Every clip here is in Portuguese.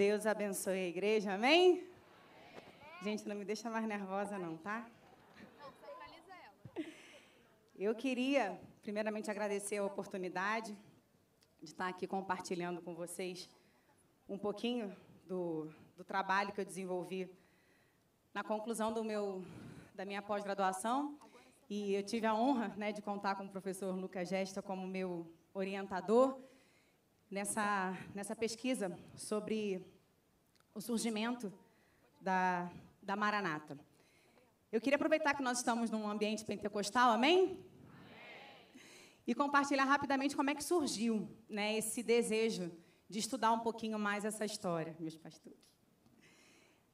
Deus abençoe a igreja, amém? Gente, não me deixa mais nervosa, não, tá? Eu queria, primeiramente, agradecer a oportunidade de estar aqui compartilhando com vocês um pouquinho do, do trabalho que eu desenvolvi na conclusão do meu, da minha pós-graduação. E eu tive a honra né, de contar com o professor Lucas Gesta como meu orientador nessa, nessa pesquisa sobre o surgimento da, da Maranata. Eu queria aproveitar que nós estamos num ambiente pentecostal, amém? E compartilhar rapidamente como é que surgiu né, esse desejo de estudar um pouquinho mais essa história, meus pastores.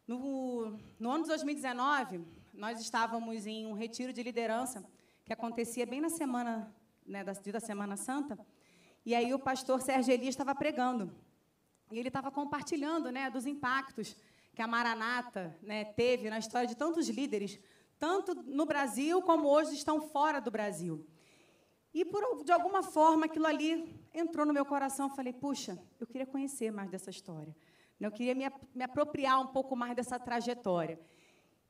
No, no ano de 2019, nós estávamos em um retiro de liderança que acontecia bem na semana né, da, da Semana Santa. E aí o pastor Sérgio Elias estava pregando. E ele estava compartilhando né, dos impactos que a Maranata né, teve na história de tantos líderes, tanto no Brasil como hoje estão fora do Brasil. E, por, de alguma forma, aquilo ali entrou no meu coração. Eu falei, puxa, eu queria conhecer mais dessa história. Eu queria me, me apropriar um pouco mais dessa trajetória.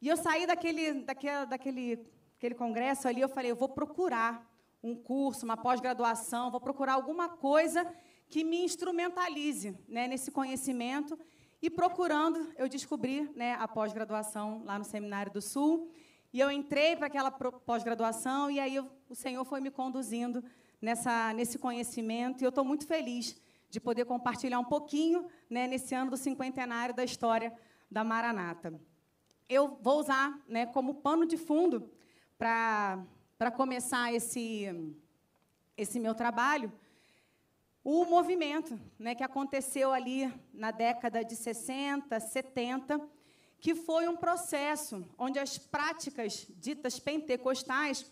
E eu saí daquele, daquele, daquele aquele congresso ali, eu falei, eu vou procurar um curso, uma pós-graduação, vou procurar alguma coisa que me instrumentalize né, nesse conhecimento. E procurando, eu descobri né, a pós-graduação lá no Seminário do Sul. E eu entrei para aquela pós-graduação e aí o Senhor foi me conduzindo nessa, nesse conhecimento. E eu estou muito feliz de poder compartilhar um pouquinho né, nesse ano do cinquentenário da história da Maranata. Eu vou usar né, como pano de fundo para começar esse, esse meu trabalho, o movimento né, que aconteceu ali na década de 60, 70, que foi um processo onde as práticas ditas pentecostais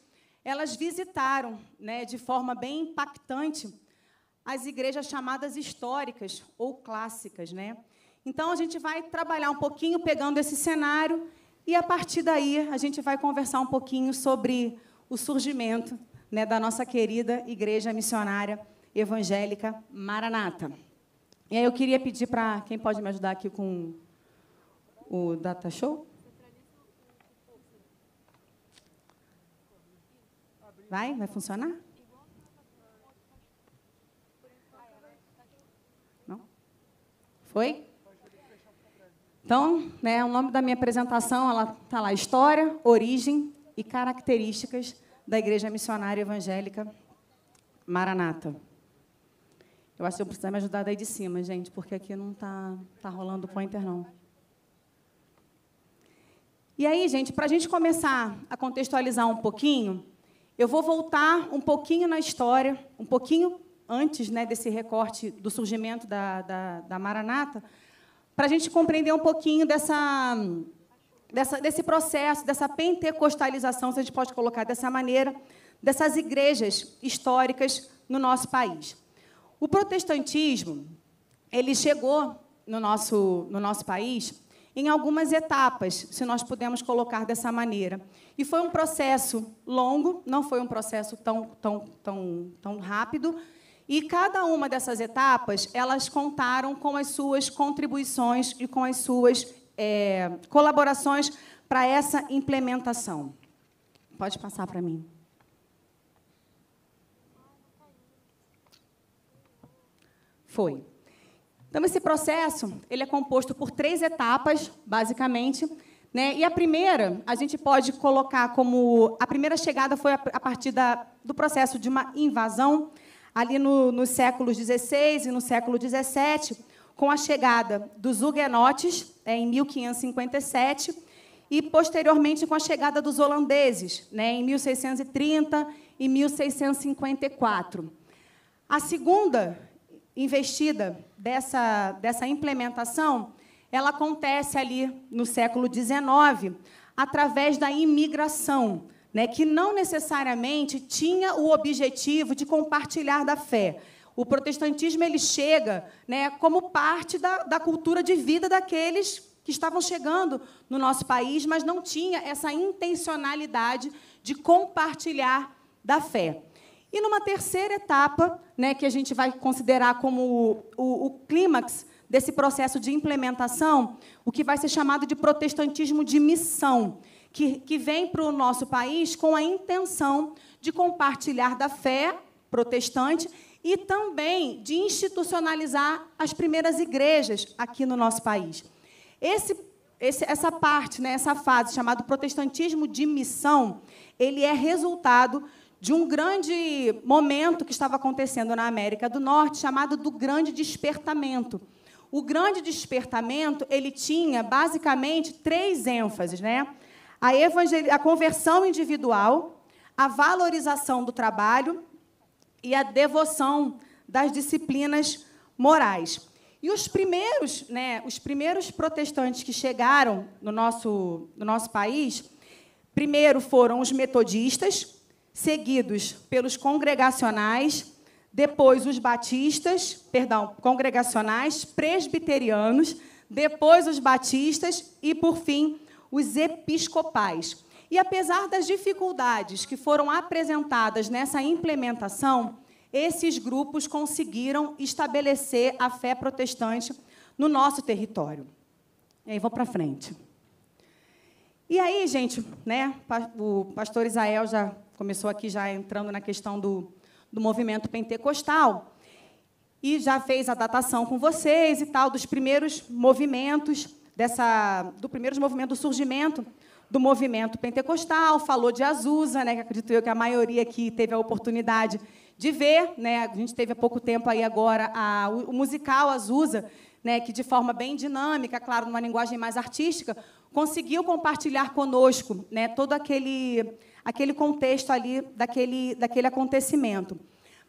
elas visitaram né, de forma bem impactante as igrejas chamadas históricas ou clássicas. Né? Então, a gente vai trabalhar um pouquinho pegando esse cenário e a partir daí a gente vai conversar um pouquinho sobre o surgimento né, da nossa querida Igreja Missionária Evangélica Maranata. E aí eu queria pedir para quem pode me ajudar aqui com o Data Show? Vai? Vai funcionar? Não? Foi? Então, né, o nome da minha apresentação ela está lá: História, Origem e Características da Igreja Missionária Evangélica Maranata. Eu acho que eu preciso me ajudar daí de cima, gente, porque aqui não está tá rolando pointer, não. E aí, gente, para a gente começar a contextualizar um pouquinho, eu vou voltar um pouquinho na história, um pouquinho antes né, desse recorte do surgimento da, da, da Maranata, para a gente compreender um pouquinho dessa, dessa, desse processo, dessa pentecostalização, se a gente pode colocar dessa maneira, dessas igrejas históricas no nosso país. O protestantismo ele chegou no nosso, no nosso país em algumas etapas, se nós pudermos colocar dessa maneira. E foi um processo longo, não foi um processo tão, tão, tão, tão rápido, e cada uma dessas etapas, elas contaram com as suas contribuições e com as suas é, colaborações para essa implementação. Pode passar para mim. Foi. Então, esse processo ele é composto por três etapas, basicamente. Né? E a primeira, a gente pode colocar como... A primeira chegada foi a partir da, do processo de uma invasão ali no, nos séculos XVI e no século XVII, com a chegada dos huguenotes, é, em 1557, e, posteriormente, com a chegada dos holandeses, né, em 1630 e 1654. A segunda investida dessa, dessa implementação ela acontece ali no século XIX, através da imigração, né, que não necessariamente tinha o objetivo de compartilhar da fé. O protestantismo ele chega né, como parte da, da cultura de vida daqueles que estavam chegando no nosso país, mas não tinha essa intencionalidade de compartilhar da fé. E numa terceira etapa, né, que a gente vai considerar como o, o, o clímax desse processo de implementação o que vai ser chamado de protestantismo de missão, que, que vem para o nosso país com a intenção de compartilhar da fé protestante e também de institucionalizar as primeiras igrejas aqui no nosso país. Esse, esse, essa parte, né, essa fase chamada protestantismo de missão, ele é resultado de um grande momento que estava acontecendo na América do Norte, chamado do Grande Despertamento. O Grande Despertamento ele tinha basicamente três ênfases, né? A, a conversão individual, a valorização do trabalho e a devoção das disciplinas morais. E os primeiros, né, os primeiros protestantes que chegaram no nosso, no nosso país, primeiro foram os metodistas, seguidos pelos congregacionais, depois os batistas, perdão, congregacionais, presbiterianos, depois os batistas e, por fim, os episcopais. E apesar das dificuldades que foram apresentadas nessa implementação, esses grupos conseguiram estabelecer a fé protestante no nosso território. E aí vou para frente. E aí, gente, né, o pastor Israel já começou aqui já entrando na questão do, do movimento pentecostal e já fez a datação com vocês e tal dos primeiros movimentos dessa do primeiros movimentos do surgimento do movimento pentecostal, falou de Azusa, né, que acredito eu que a maioria aqui teve a oportunidade de ver, né, a gente teve há pouco tempo aí agora a, o, musical Azusa, né, que de forma bem dinâmica, claro, numa linguagem mais artística, conseguiu compartilhar conosco, né, todo aquele aquele contexto ali daquele daquele acontecimento.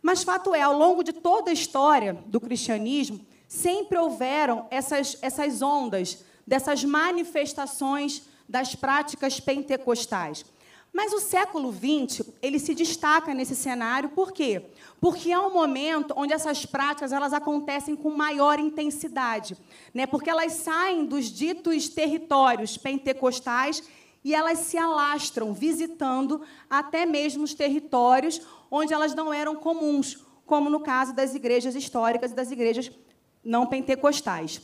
Mas fato é, ao longo de toda a história do cristianismo, sempre houveram essas essas ondas dessas manifestações das práticas pentecostais. Mas o século XX ele se destaca nesse cenário, por quê? Porque é um momento onde essas práticas elas acontecem com maior intensidade, né? porque elas saem dos ditos territórios pentecostais e elas se alastram, visitando até mesmo os territórios onde elas não eram comuns, como no caso das igrejas históricas e das igrejas não pentecostais.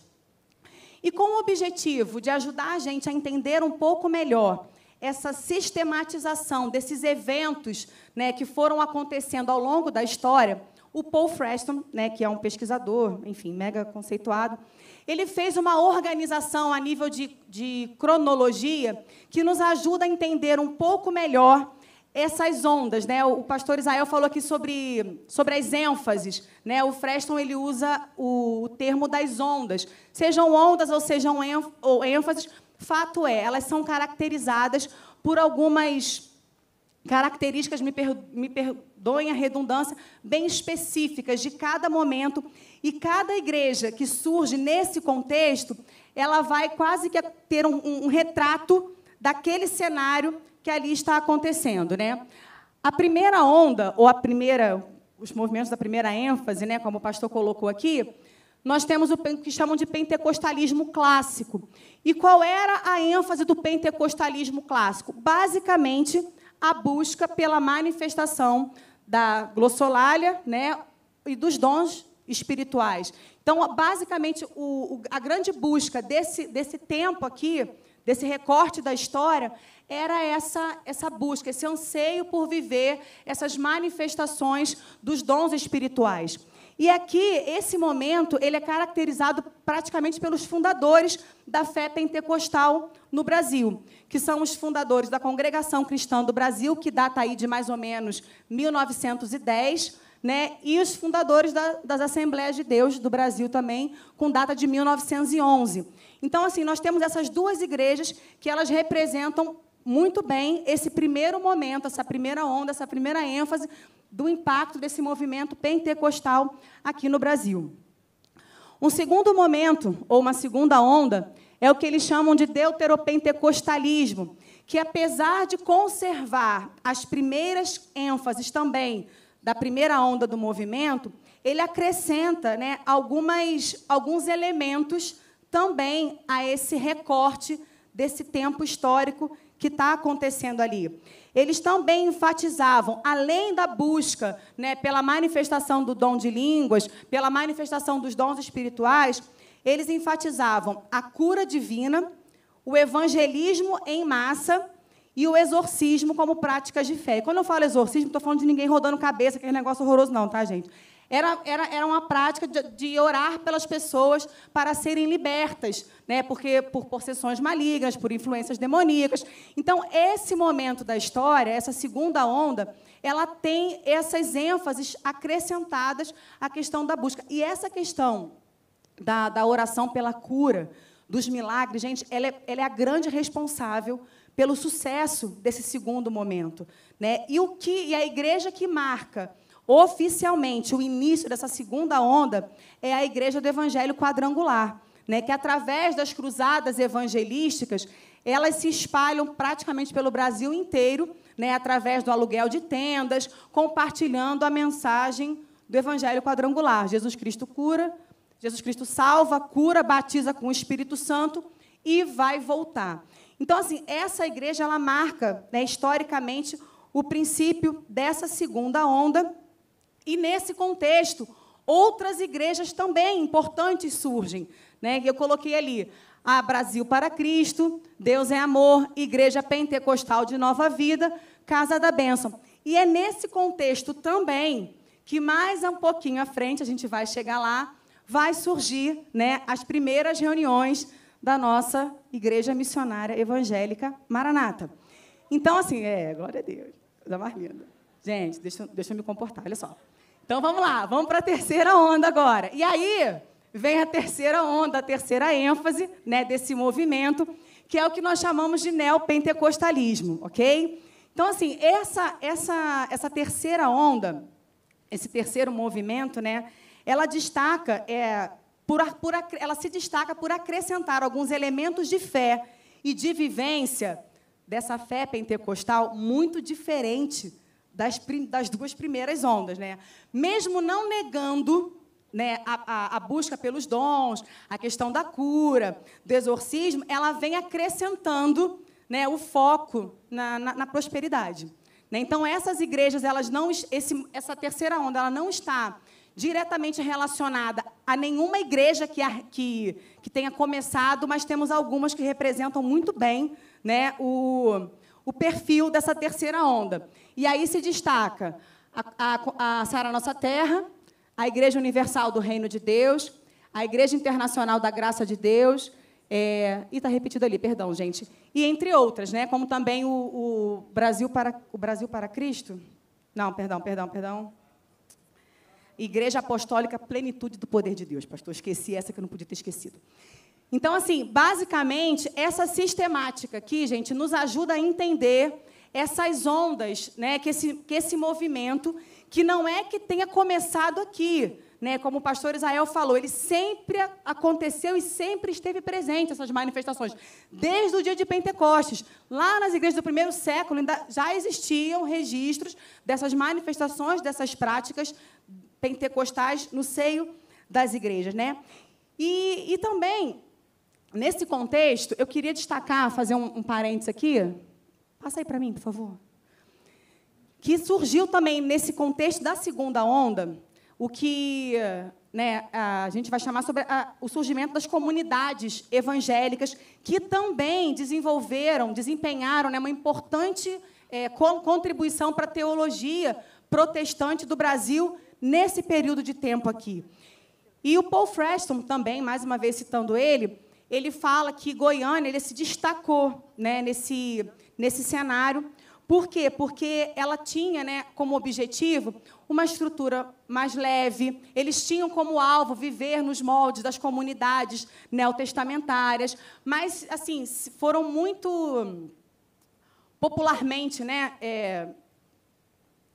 E com o objetivo de ajudar a gente a entender um pouco melhor essa sistematização desses eventos né, que foram acontecendo ao longo da história, o Paul Freston, né, que é um pesquisador, enfim, mega conceituado, ele fez uma organização a nível de, de cronologia que nos ajuda a entender um pouco melhor essas ondas, né? O pastor Israel falou aqui sobre, sobre as ênfases, né? O Freston ele usa o, o termo das ondas, sejam ondas ou sejam ou ênfases. Fato é, elas são caracterizadas por algumas características, me, per, me perdoem a redundância, bem específicas de cada momento. E cada igreja que surge nesse contexto, ela vai quase que ter um, um, um retrato daquele cenário que ali está acontecendo, né? A primeira onda ou a primeira os movimentos da primeira ênfase, né, como o pastor colocou aqui, nós temos o que chamam de pentecostalismo clássico. E qual era a ênfase do pentecostalismo clássico? Basicamente, a busca pela manifestação da glossolalia né, e dos dons espirituais. Então, basicamente, o, a grande busca desse, desse tempo aqui, desse recorte da história, era essa, essa busca, esse anseio por viver essas manifestações dos dons espirituais. E aqui, esse momento, ele é caracterizado praticamente pelos fundadores da fé pentecostal no Brasil, que são os fundadores da Congregação Cristã do Brasil, que data aí de mais ou menos 1910, né? e os fundadores da, das Assembleias de Deus do Brasil também, com data de 1911. Então, assim, nós temos essas duas igrejas que elas representam muito bem esse primeiro momento, essa primeira onda, essa primeira ênfase do impacto desse movimento pentecostal aqui no Brasil. Um segundo momento, ou uma segunda onda, é o que eles chamam de deuteropentecostalismo, que apesar de conservar as primeiras ênfases também da primeira onda do movimento, ele acrescenta né, algumas, alguns elementos também a esse recorte desse tempo histórico que está acontecendo ali. Eles também enfatizavam, além da busca né, pela manifestação do dom de línguas, pela manifestação dos dons espirituais, eles enfatizavam a cura divina, o evangelismo em massa e o exorcismo como práticas de fé. E quando eu falo exorcismo, estou falando de ninguém rodando cabeça, aquele negócio horroroso, não, tá, gente? Era, era, era uma prática de, de orar pelas pessoas para serem libertas, né? porque por possessões malignas, por influências demoníacas. Então, esse momento da história, essa segunda onda, ela tem essas ênfases acrescentadas à questão da busca. E essa questão da, da oração pela cura, dos milagres, gente, ela é, ela é a grande responsável pelo sucesso desse segundo momento. Né? E, o que, e a igreja que marca oficialmente o início dessa segunda onda é a Igreja do Evangelho Quadrangular, né, que através das cruzadas evangelísticas, elas se espalham praticamente pelo Brasil inteiro, né, através do aluguel de tendas, compartilhando a mensagem do Evangelho Quadrangular. Jesus Cristo cura, Jesus Cristo salva, cura, batiza com o Espírito Santo e vai voltar. Então, assim, essa igreja ela marca né, historicamente o princípio dessa segunda onda e nesse contexto, outras igrejas também importantes surgem. Né? Eu coloquei ali a Brasil para Cristo, Deus é Amor, Igreja Pentecostal de Nova Vida, Casa da Bênção. E é nesse contexto também que mais um pouquinho à frente, a gente vai chegar lá, vai surgir né, as primeiras reuniões da nossa Igreja Missionária Evangélica Maranata. Então, assim, é, glória a Deus, coisa mais linda. Gente, deixa, deixa eu me comportar, olha só. Então vamos lá, vamos para a terceira onda agora. E aí vem a terceira onda, a terceira ênfase né, desse movimento, que é o que nós chamamos de neopentecostalismo, ok? Então, assim, essa, essa, essa terceira onda, esse terceiro movimento, né, ela destaca, é, por, por, ela se destaca por acrescentar alguns elementos de fé e de vivência dessa fé pentecostal muito diferente das, das duas primeiras ondas. Né? Mesmo não negando né, a, a, a, busca pelos dons, a questão da cura, do exorcismo, ela vem acrescentando né, o foco na, na, na prosperidade. Né? Então, essas igrejas, elas não, esse, essa terceira onda, ela não está diretamente relacionada a nenhuma igreja que, que, que tenha começado, mas temos algumas que representam muito bem né, o, o perfil dessa terceira onda. E aí se destaca a, a, a Sara Nossa Terra, a Igreja Universal do Reino de Deus, a Igreja Internacional da Graça de Deus, é, e está repetido ali, perdão, gente. E entre outras, né, como também o, o, Brasil para, o Brasil para Cristo. Não, perdão, perdão, perdão. Igreja Apostólica Plenitude do Poder de Deus. Pastor, esqueci essa que eu não podia ter esquecido. Então, assim, basicamente, essa sistemática aqui, gente, nos ajuda a entender essas ondas, né, que, esse, que esse movimento, que não é que tenha começado aqui, né, como o pastor Israel falou, ele sempre aconteceu e sempre esteve presente, essas manifestações. Desde o dia de Pentecostes. Lá nas igrejas do primeiro século ainda já existiam registros dessas manifestações, dessas práticas pentecostais no seio das igrejas. Né? E, e também Nesse contexto, eu queria destacar, fazer um, um parênteses aqui. Passa aí para mim, por favor. Que surgiu também nesse contexto da segunda onda, o que né, a gente vai chamar sobre a, o surgimento das comunidades evangélicas, que também desenvolveram, desempenharam né, uma importante é, contribuição para a teologia protestante do Brasil nesse período de tempo aqui. E o Paul Freston também, mais uma vez citando ele, ele fala que Goiânia ele se destacou né, nesse, nesse cenário. Por quê? Porque ela tinha né, como objetivo uma estrutura mais leve, eles tinham como alvo viver nos moldes das comunidades neotestamentárias, mas assim foram muito popularmente, né, é,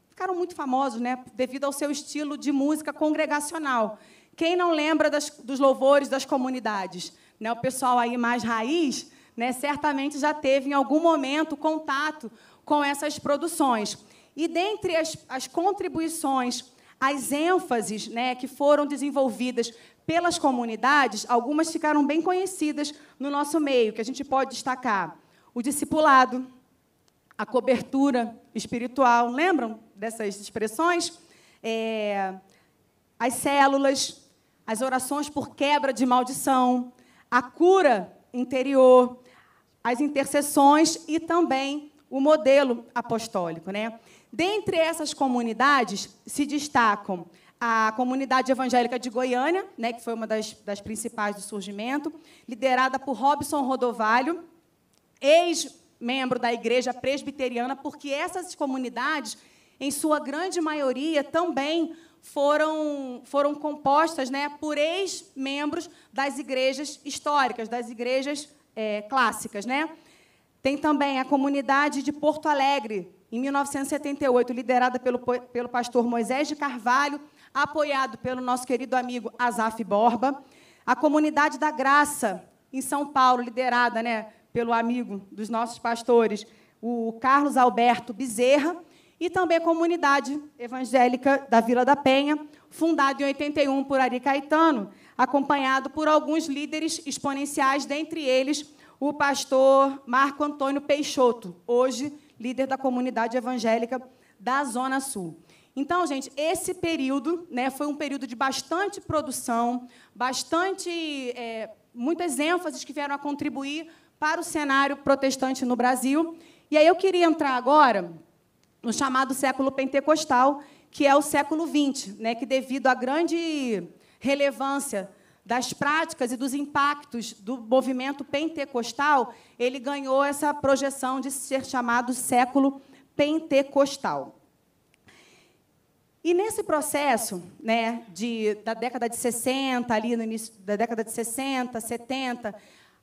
ficaram muito famosos, né, devido ao seu estilo de música congregacional. Quem não lembra das, dos louvores das comunidades? Né, o pessoal aí mais raiz, né, certamente já teve em algum momento contato com essas produções. E dentre as, as contribuições, as ênfases né, que foram desenvolvidas pelas comunidades, algumas ficaram bem conhecidas no nosso meio, que a gente pode destacar o discipulado, a cobertura espiritual, lembram dessas expressões? É, as células, as orações por quebra de maldição, a cura interior, as intercessões e também o modelo apostólico. Né? Dentre essas comunidades se destacam a comunidade evangélica de Goiânia, né, que foi uma das, das principais do surgimento, liderada por Robson Rodovalho, ex-membro da igreja presbiteriana, porque essas comunidades, em sua grande maioria, também foram, foram compostas né, por ex-membros das igrejas históricas, das igrejas é, clássicas. Né? Tem também a comunidade de Porto Alegre, em 1978, liderada pelo, pelo pastor Moisés de Carvalho, apoiado pelo nosso querido amigo Azaf Borba. A comunidade da Graça, em São Paulo, liderada né, pelo amigo dos nossos pastores, o Carlos Alberto Bezerra e também a comunidade evangélica da Vila da Penha, fundada em 81 por Ari Caetano, acompanhado por alguns líderes exponenciais, dentre eles o pastor Marco Antônio Peixoto, hoje líder da comunidade evangélica da Zona Sul. Então, gente, esse período né, foi um período de bastante produção, bastante é, muitas ênfases que vieram a contribuir para o cenário protestante no Brasil. E aí eu queria entrar agora no chamado século pentecostal, que é o século XX, né, que, devido à grande relevância das práticas e dos impactos do movimento pentecostal, ele ganhou essa projeção de ser chamado século pentecostal. E nesse processo, né, de, da década de 60, ali no início da década de 60, 70,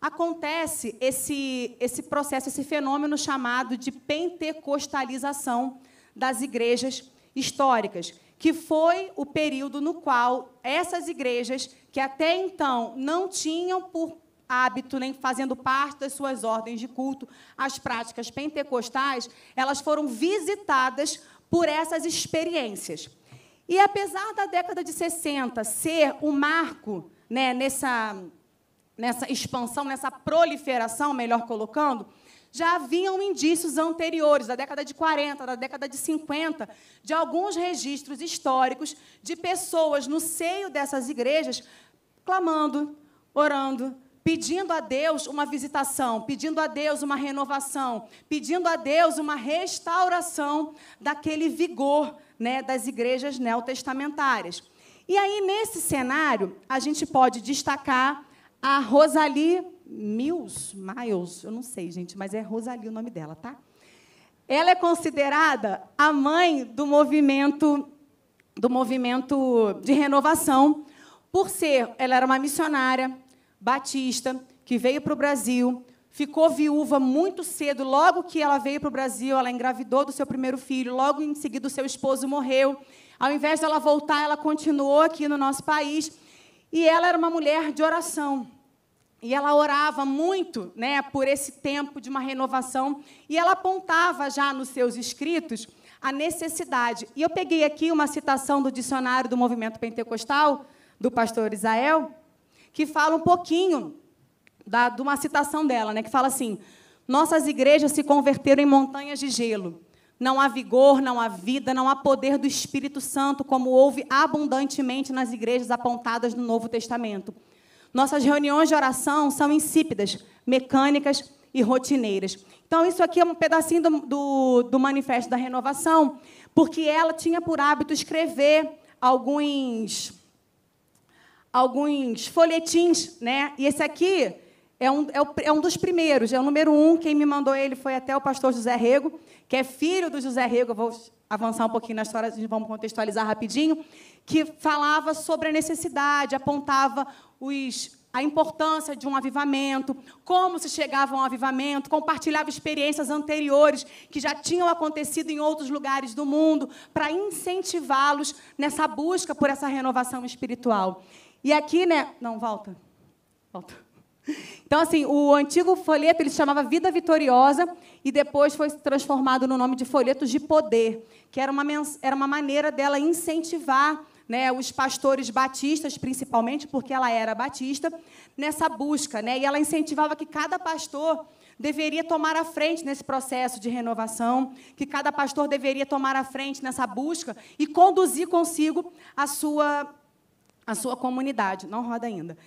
acontece esse, esse processo, esse fenômeno chamado de pentecostalização das igrejas históricas, que foi o período no qual essas igrejas, que até então não tinham por hábito, nem fazendo parte das suas ordens de culto, as práticas pentecostais, elas foram visitadas por essas experiências. E apesar da década de 60 ser um marco né, nessa nessa expansão, nessa proliferação, melhor colocando, já haviam indícios anteriores, da década de 40, da década de 50, de alguns registros históricos de pessoas no seio dessas igrejas clamando, orando, pedindo a Deus uma visitação, pedindo a Deus uma renovação, pedindo a Deus uma restauração daquele vigor né, das igrejas neotestamentárias. E aí, nesse cenário, a gente pode destacar a Rosalie Mills, Miles, eu não sei, gente, mas é Rosalie o nome dela, tá? Ela é considerada a mãe do movimento do movimento de renovação, por ser, ela era uma missionária batista que veio para o Brasil, ficou viúva muito cedo, logo que ela veio para o Brasil, ela engravidou do seu primeiro filho, logo em seguida o seu esposo morreu. Ao invés dela voltar, ela continuou aqui no nosso país e ela era uma mulher de oração. E ela orava muito né, por esse tempo de uma renovação. E ela apontava já nos seus escritos a necessidade. E eu peguei aqui uma citação do dicionário do movimento pentecostal, do pastor Israel, que fala um pouquinho da, de uma citação dela, né, que fala assim: Nossas igrejas se converteram em montanhas de gelo. Não há vigor, não há vida, não há poder do Espírito Santo, como houve abundantemente nas igrejas apontadas no Novo Testamento. Nossas reuniões de oração são insípidas, mecânicas e rotineiras. Então, isso aqui é um pedacinho do, do, do Manifesto da Renovação, porque ela tinha por hábito escrever alguns, alguns folhetins, né? E esse aqui é um, é, o, é um dos primeiros, é o número um. Quem me mandou ele foi até o pastor José Rego, que é filho do José Rego. Eu vou avançar um pouquinho na história, vamos contextualizar rapidinho, que falava sobre a necessidade, apontava os, a importância de um avivamento, como se chegava a um avivamento, compartilhava experiências anteriores que já tinham acontecido em outros lugares do mundo, para incentivá-los nessa busca por essa renovação espiritual. E aqui, né? Não, volta. Volta. Então, assim, o antigo folheto ele se chamava Vida Vitoriosa e depois foi transformado no nome de Folhetos de Poder, que era uma, era uma maneira dela incentivar né, os pastores batistas, principalmente, porque ela era batista, nessa busca. Né, e ela incentivava que cada pastor deveria tomar a frente nesse processo de renovação, que cada pastor deveria tomar a frente nessa busca e conduzir consigo a sua a sua comunidade. Não roda ainda.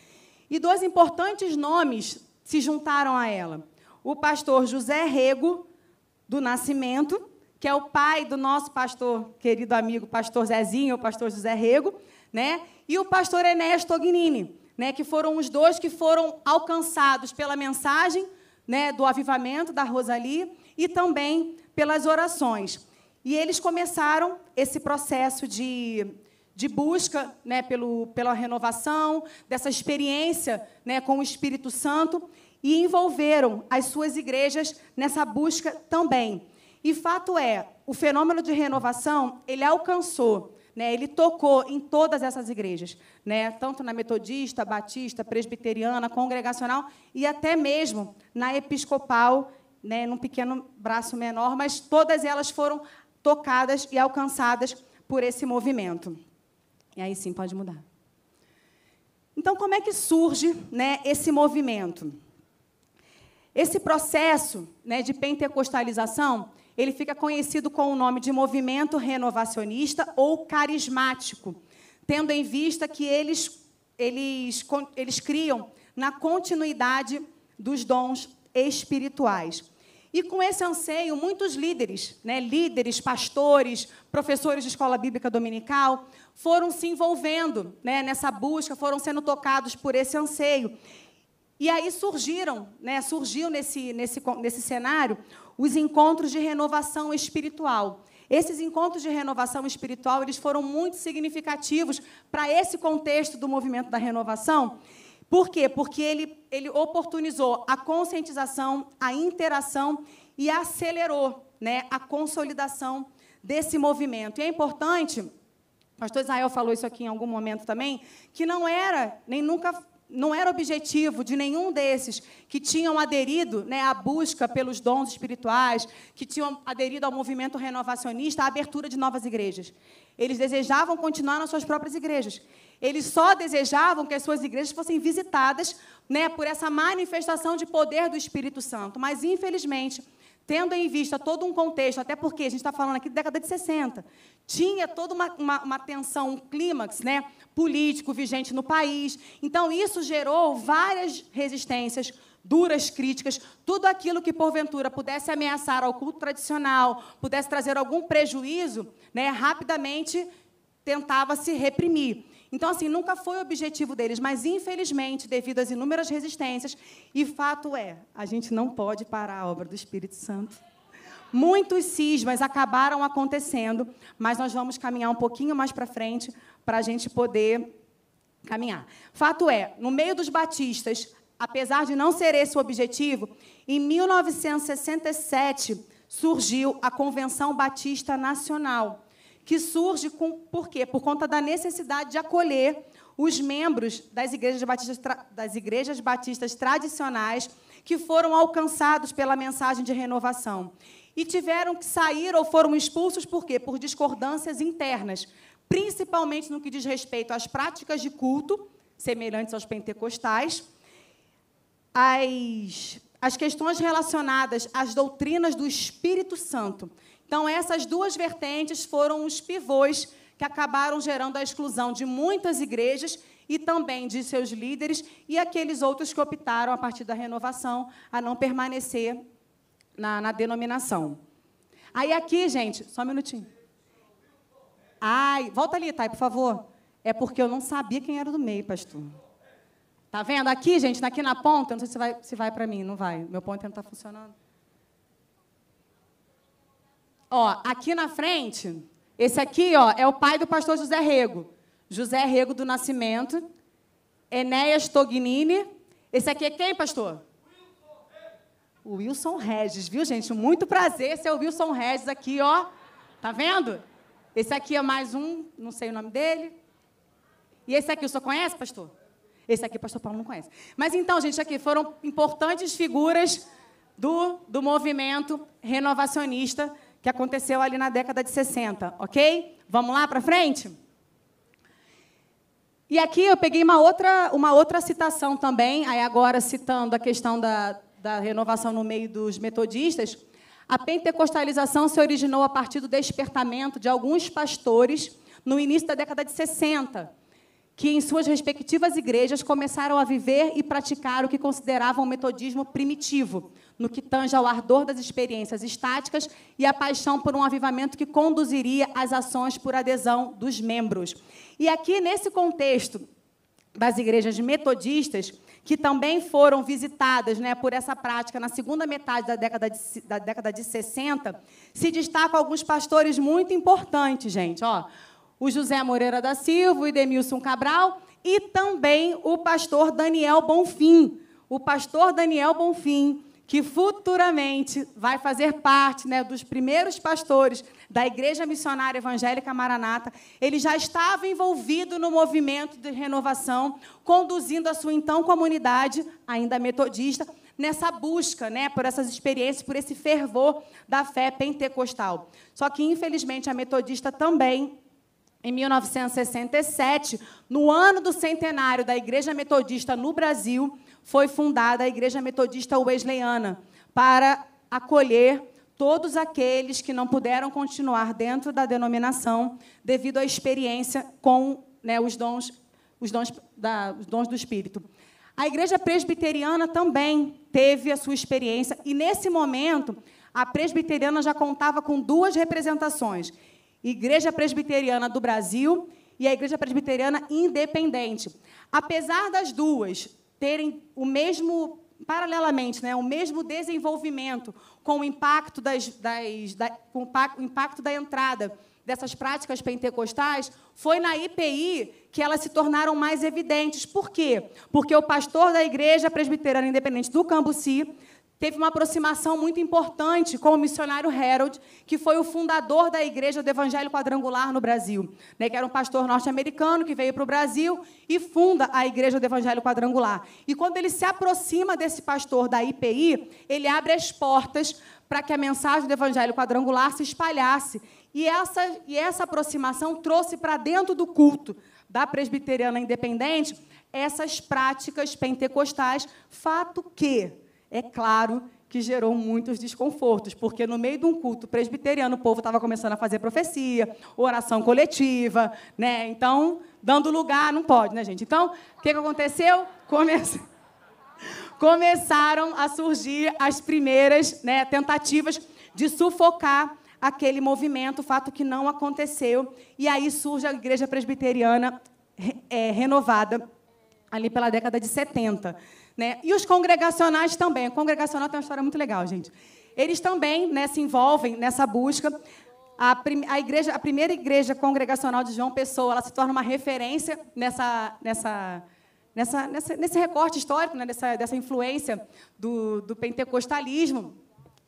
E dois importantes nomes se juntaram a ela. O pastor José Rego, do Nascimento, que é o pai do nosso pastor, querido amigo, pastor Zezinho, o pastor José Rego, né? e o pastor Enéas Tognini, né? que foram os dois que foram alcançados pela mensagem né, do avivamento da Rosalie e também pelas orações. E eles começaram esse processo de, de busca né, pelo, pela renovação, dessa experiência né, com o Espírito Santo, e envolveram as suas igrejas nessa busca também. E fato é, o fenômeno de renovação, ele alcançou, né, ele tocou em todas essas igrejas, né, tanto na metodista, batista, presbiteriana, congregacional e até mesmo na episcopal, né, num pequeno braço menor, mas todas elas foram tocadas e alcançadas por esse movimento. E aí sim pode mudar. Então, como é que surge né, esse movimento? Esse processo né, de pentecostalização ele fica conhecido com o nome de movimento renovacionista ou carismático, tendo em vista que eles, eles, eles criam na continuidade dos dons espirituais. E com esse anseio, muitos líderes, né, líderes, pastores, professores de escola bíblica dominical, foram se envolvendo né, nessa busca, foram sendo tocados por esse anseio. E aí surgiram, né, surgiu nesse, nesse, nesse cenário os encontros de renovação espiritual. Esses encontros de renovação espiritual eles foram muito significativos para esse contexto do movimento da renovação. Por quê? Porque ele, ele oportunizou a conscientização, a interação e acelerou né, a consolidação desse movimento. E é importante, o pastor Israel falou isso aqui em algum momento também, que não era, nem nunca não era objetivo de nenhum desses que tinham aderido né, à busca pelos dons espirituais, que tinham aderido ao movimento renovacionista, a abertura de novas igrejas. Eles desejavam continuar nas suas próprias igrejas. Eles só desejavam que as suas igrejas fossem visitadas né, por essa manifestação de poder do Espírito Santo. Mas, infelizmente, tendo em vista todo um contexto, até porque a gente está falando aqui da década de 60, tinha toda uma, uma, uma tensão, um clímax né, político vigente no país. Então, isso gerou várias resistências, duras críticas, tudo aquilo que, porventura, pudesse ameaçar ao culto tradicional, pudesse trazer algum prejuízo, né, rapidamente tentava se reprimir. Então, assim, nunca foi o objetivo deles, mas, infelizmente, devido às inúmeras resistências, e fato é, a gente não pode parar a obra do Espírito Santo. Muitos cismas acabaram acontecendo, mas nós vamos caminhar um pouquinho mais para frente para a gente poder caminhar. Fato é, no meio dos batistas, apesar de não ser esse o objetivo, em 1967 surgiu a Convenção Batista Nacional que surge com, por quê? Por conta da necessidade de acolher os membros das igrejas batistas, das igrejas batistas tradicionais que foram alcançados pela mensagem de renovação. E tiveram que sair ou foram expulsos por quê? Por discordâncias internas, principalmente no que diz respeito às práticas de culto, semelhantes aos pentecostais, as questões relacionadas às doutrinas do Espírito Santo. Então, essas duas vertentes foram os pivôs que acabaram gerando a exclusão de muitas igrejas e também de seus líderes e aqueles outros que optaram, a partir da renovação, a não permanecer na, na denominação. Aí, aqui, gente, só um minutinho. Ai, volta ali, Thay, por favor. É porque eu não sabia quem era do meio, pastor. Tá vendo? Aqui, gente, aqui na ponta, não sei se vai, se vai para mim, não vai. Meu ponto não está funcionando. Ó, aqui na frente, esse aqui ó, é o pai do pastor José Rego. José Rego do Nascimento. Enéas Tognini. Esse aqui é quem, pastor? O Wilson Regis, viu, gente? Muito prazer, esse é o Wilson Regis aqui, ó. Tá vendo? Esse aqui é mais um, não sei o nome dele. E esse aqui, o senhor conhece, pastor? Esse aqui, pastor Paulo, não conhece. Mas então, gente, aqui foram importantes figuras do, do movimento renovacionista que aconteceu ali na década de 60, ok? Vamos lá para frente? E aqui eu peguei uma outra, uma outra citação também, aí agora citando a questão da, da renovação no meio dos metodistas. A pentecostalização se originou a partir do despertamento de alguns pastores no início da década de 60, que, em suas respectivas igrejas, começaram a viver e praticar o que consideravam o metodismo primitivo, no que tange ao ardor das experiências estáticas e a paixão por um avivamento que conduziria às ações por adesão dos membros. E aqui, nesse contexto das igrejas metodistas, que também foram visitadas né, por essa prática na segunda metade da década, de, da década de 60, se destacam alguns pastores muito importantes, gente. Ó, o José Moreira da Silva, o Edemilson Cabral e também o pastor Daniel Bonfim. O pastor Daniel Bonfim, que futuramente vai fazer parte né, dos primeiros pastores da Igreja Missionária Evangélica Maranata. Ele já estava envolvido no movimento de renovação, conduzindo a sua então comunidade, ainda metodista, nessa busca, né, por essas experiências, por esse fervor da fé pentecostal. Só que, infelizmente, a metodista também em 1967, no ano do centenário da Igreja Metodista no Brasil, foi fundada a Igreja Metodista Wesleyana para acolher todos aqueles que não puderam continuar dentro da denominação devido à experiência com né, os, dons, os, dons da, os dons do Espírito. A Igreja Presbiteriana também teve a sua experiência, e nesse momento, a Presbiteriana já contava com duas representações Igreja Presbiteriana do Brasil e a Igreja Presbiteriana Independente. Apesar das duas terem o mesmo, paralelamente, né, o mesmo desenvolvimento com o impacto, das, das, da, com o impacto da entrada dessas práticas pentecostais, foi na IPI que elas se tornaram mais evidentes. Por quê? Porque o pastor da Igreja Presbiteriana Independente do Cambuci teve uma aproximação muito importante com o missionário Harold, que foi o fundador da Igreja do Evangelho Quadrangular no Brasil, né, que era um pastor norte-americano que veio para o Brasil e funda a Igreja do Evangelho Quadrangular. E quando ele se aproxima desse pastor da IPI, ele abre as portas para que a mensagem do Evangelho Quadrangular se espalhasse. E essa, e essa aproximação trouxe para dentro do culto da presbiteriana independente essas práticas pentecostais, fato que é claro que gerou muitos desconfortos, porque no meio de um culto presbiteriano o povo estava começando a fazer profecia, oração coletiva, né? Então, dando lugar, não pode, né, gente? Então, o que, que aconteceu? Come... Começaram a surgir as primeiras né, tentativas de sufocar aquele movimento, fato que não aconteceu. E aí surge a igreja presbiteriana é, renovada, ali pela década de 70. Né? E os congregacionais também. O congregacional tem uma história muito legal, gente. Eles também né, se envolvem nessa busca. A, prim a, igreja, a primeira igreja congregacional de João Pessoa ela se torna uma referência nessa, nessa, nessa, nessa nesse recorte histórico, né, dessa, dessa influência do, do pentecostalismo,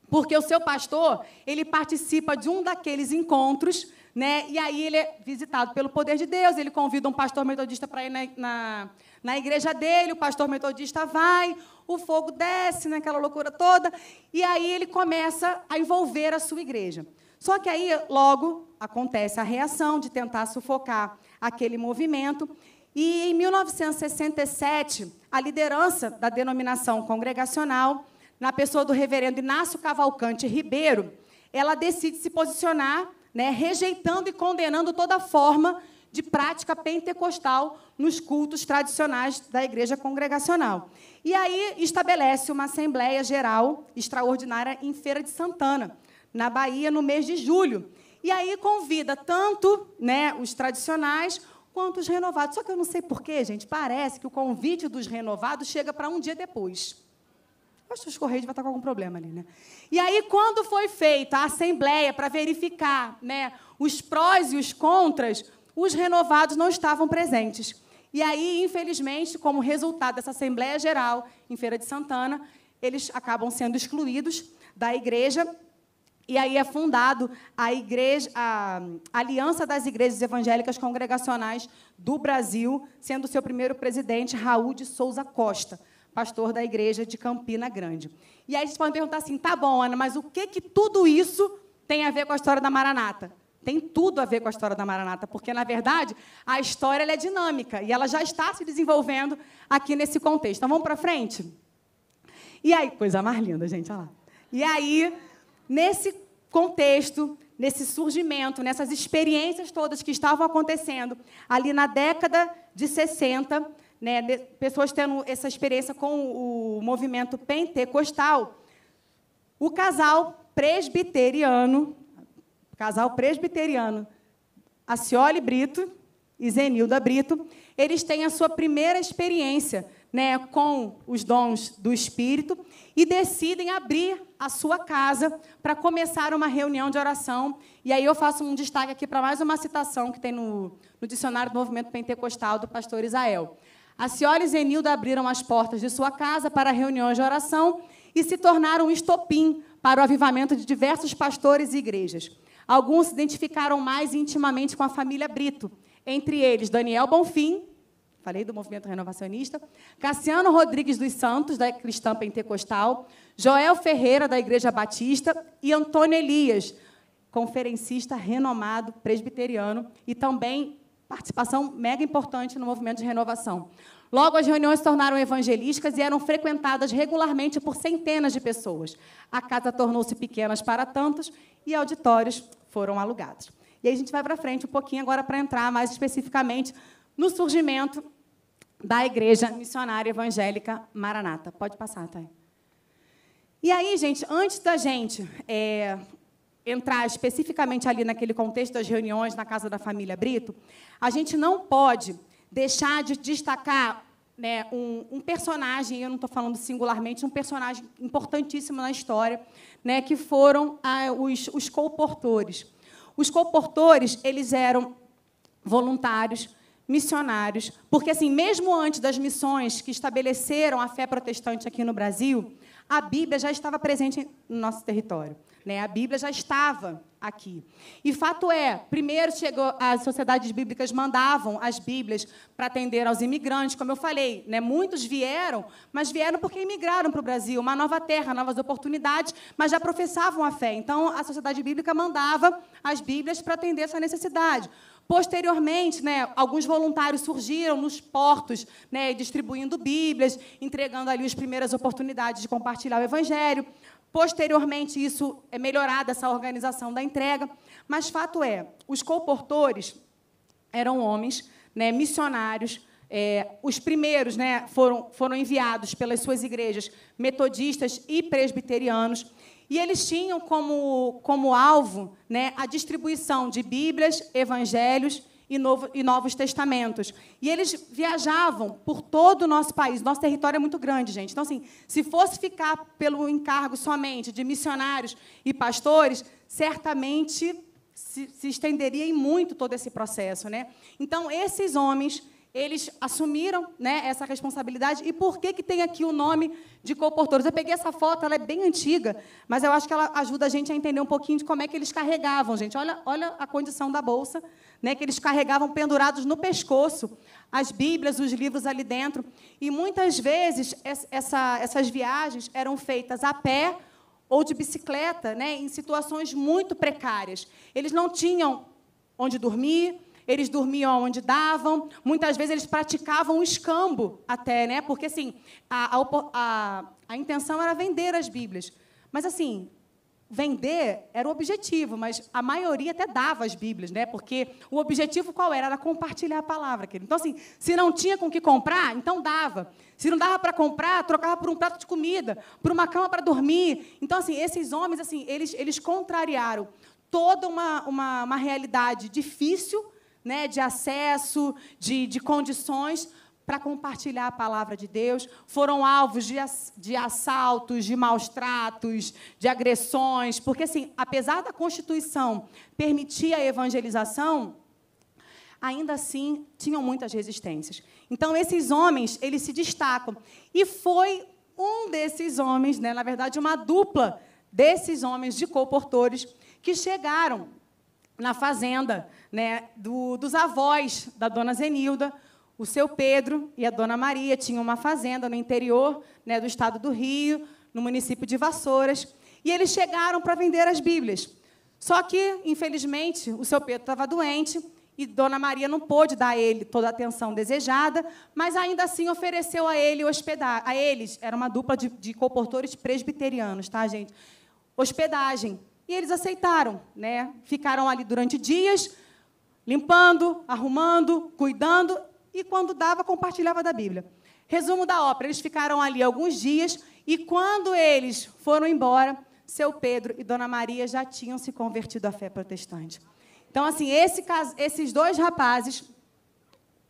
porque o seu pastor ele participa de um daqueles encontros né? E aí ele é visitado pelo poder de Deus, ele convida um pastor metodista para ir na, na, na igreja dele, o pastor metodista vai, o fogo desce, naquela loucura toda, e aí ele começa a envolver a sua igreja. Só que aí, logo, acontece a reação de tentar sufocar aquele movimento. E em 1967, a liderança da denominação congregacional, na pessoa do reverendo Inácio Cavalcante Ribeiro, ela decide se posicionar, né, rejeitando e condenando toda forma de prática pentecostal nos cultos tradicionais da igreja congregacional. E aí estabelece uma Assembleia Geral Extraordinária em Feira de Santana, na Bahia, no mês de julho. E aí convida tanto né, os tradicionais quanto os renovados. Só que eu não sei porquê, gente, parece que o convite dos renovados chega para um dia depois. Acho que os Correios vai estar com algum problema ali, né? E aí, quando foi feita a assembleia para verificar né, os prós e os contras, os renovados não estavam presentes. E aí, infelizmente, como resultado dessa Assembleia Geral em Feira de Santana, eles acabam sendo excluídos da igreja. E aí é fundado a, igreja, a Aliança das Igrejas Evangélicas Congregacionais do Brasil, sendo seu primeiro presidente Raul de Souza Costa, pastor da igreja de Campina Grande. E aí vocês podem perguntar assim: tá bom, Ana, mas o que, que tudo isso tem a ver com a história da Maranata? Tem tudo a ver com a história da Maranata, porque, na verdade, a história é dinâmica e ela já está se desenvolvendo aqui nesse contexto. Então, vamos para frente? E aí, coisa mais linda, gente, olha lá. E aí, nesse contexto, nesse surgimento, nessas experiências todas que estavam acontecendo ali na década de 60, né, pessoas tendo essa experiência com o movimento pentecostal, o casal presbiteriano, casal presbiteriano, Acioli Brito e Zenilda Brito, eles têm a sua primeira experiência né, com os dons do Espírito e decidem abrir a sua casa para começar uma reunião de oração. E aí eu faço um destaque aqui para mais uma citação que tem no, no dicionário do movimento pentecostal do pastor Isael. A Cioli e Zenilda abriram as portas de sua casa para reuniões de oração e se tornaram um estopim para o avivamento de diversos pastores e igrejas. Alguns se identificaram mais intimamente com a família Brito, entre eles Daniel Bonfim, falei do movimento renovacionista, Cassiano Rodrigues dos Santos, da Cristã Pentecostal, Joel Ferreira, da Igreja Batista, e Antônio Elias, conferencista renomado presbiteriano e também participação mega importante no movimento de renovação. Logo, as reuniões se tornaram evangelísticas e eram frequentadas regularmente por centenas de pessoas. A casa tornou-se pequena para tantos e auditórios foram alugados. E aí a gente vai para frente um pouquinho agora para entrar mais especificamente no surgimento da Igreja Missionária Evangélica Maranata. Pode passar, Thay. E aí, gente, antes da gente é, entrar especificamente ali naquele contexto das reuniões na casa da família Brito, a gente não pode deixar de destacar né, um, um, personagem, eu não estou falando singularmente, um personagem importantíssimo na história, né, que foram ah, os, os colportores. Os colportores, eles eram voluntários, missionários, porque assim, mesmo antes das missões que estabeleceram a fé protestante aqui no Brasil, a Bíblia já estava presente no nosso território. Né? A Bíblia já estava aqui. E fato é, primeiro chegou as sociedades bíblicas mandavam as Bíblias para atender aos imigrantes, como eu falei, né? Muitos vieram, mas vieram porque imigraram para o Brasil, uma nova terra, novas oportunidades, mas já professavam a fé. Então a sociedade bíblica mandava as Bíblias para atender essa necessidade. Posteriormente, né, alguns voluntários surgiram nos portos, né, distribuindo Bíblias, entregando ali as primeiras oportunidades de compartilhar o Evangelho. Posteriormente, isso é melhorada, essa organização da entrega. Mas fato é, os colportores eram homens né, missionários. É, os primeiros né, foram, foram enviados pelas suas igrejas metodistas e presbiterianos. E eles tinham como, como alvo né, a distribuição de Bíblias, Evangelhos e, novo, e Novos Testamentos. E eles viajavam por todo o nosso país. Nosso território é muito grande, gente. Então, assim, se fosse ficar pelo encargo somente de missionários e pastores, certamente se, se estenderia em muito todo esse processo. Né? Então, esses homens eles assumiram né, essa responsabilidade. E por que, que tem aqui o nome de comportores? Eu peguei essa foto, ela é bem antiga, mas eu acho que ela ajuda a gente a entender um pouquinho de como é que eles carregavam, gente. Olha, olha a condição da bolsa, né, que eles carregavam pendurados no pescoço, as Bíblias, os livros ali dentro. E muitas vezes essa, essas viagens eram feitas a pé ou de bicicleta, né, em situações muito precárias. Eles não tinham onde dormir, eles dormiam onde davam, muitas vezes eles praticavam o escambo até, né? Porque assim, a, a, a, intenção era vender as Bíblias. Mas assim, vender era o objetivo, mas a maioria até dava as Bíblias, né? Porque o objetivo qual era? Era compartilhar a palavra. Querido. Então, assim, se não tinha com que comprar, então dava. Se não dava para comprar, trocava por um prato de comida, por uma cama para dormir. Então, assim, esses homens, assim, eles, eles contrariaram toda uma, uma, uma realidade difícil né, de acesso, de, de condições para compartilhar a palavra de Deus, foram alvos de, de assaltos, de maus tratos, de agressões, porque, assim, apesar da Constituição permitir a evangelização, ainda assim tinham muitas resistências. Então, esses homens, eles se destacam. E foi um desses homens, né, na verdade, uma dupla desses homens de comportores que chegaram na fazenda né, do, dos avós da dona Zenilda. O seu Pedro e a dona Maria tinham uma fazenda no interior né, do estado do Rio, no município de Vassouras, e eles chegaram para vender as Bíblias. Só que, infelizmente, o seu Pedro estava doente e Dona Maria não pôde dar a ele toda a atenção desejada, mas ainda assim ofereceu a ele hospedar. A eles, era uma dupla de, de comportores presbiterianos, tá, gente? Hospedagem E eles aceitaram, né? Ficaram ali durante dias, limpando, arrumando, cuidando, e quando dava, compartilhava da Bíblia. Resumo da ópera: eles ficaram ali alguns dias, e quando eles foram embora, seu Pedro e Dona Maria já tinham se convertido à fé protestante. Então, assim, esse, esses dois rapazes,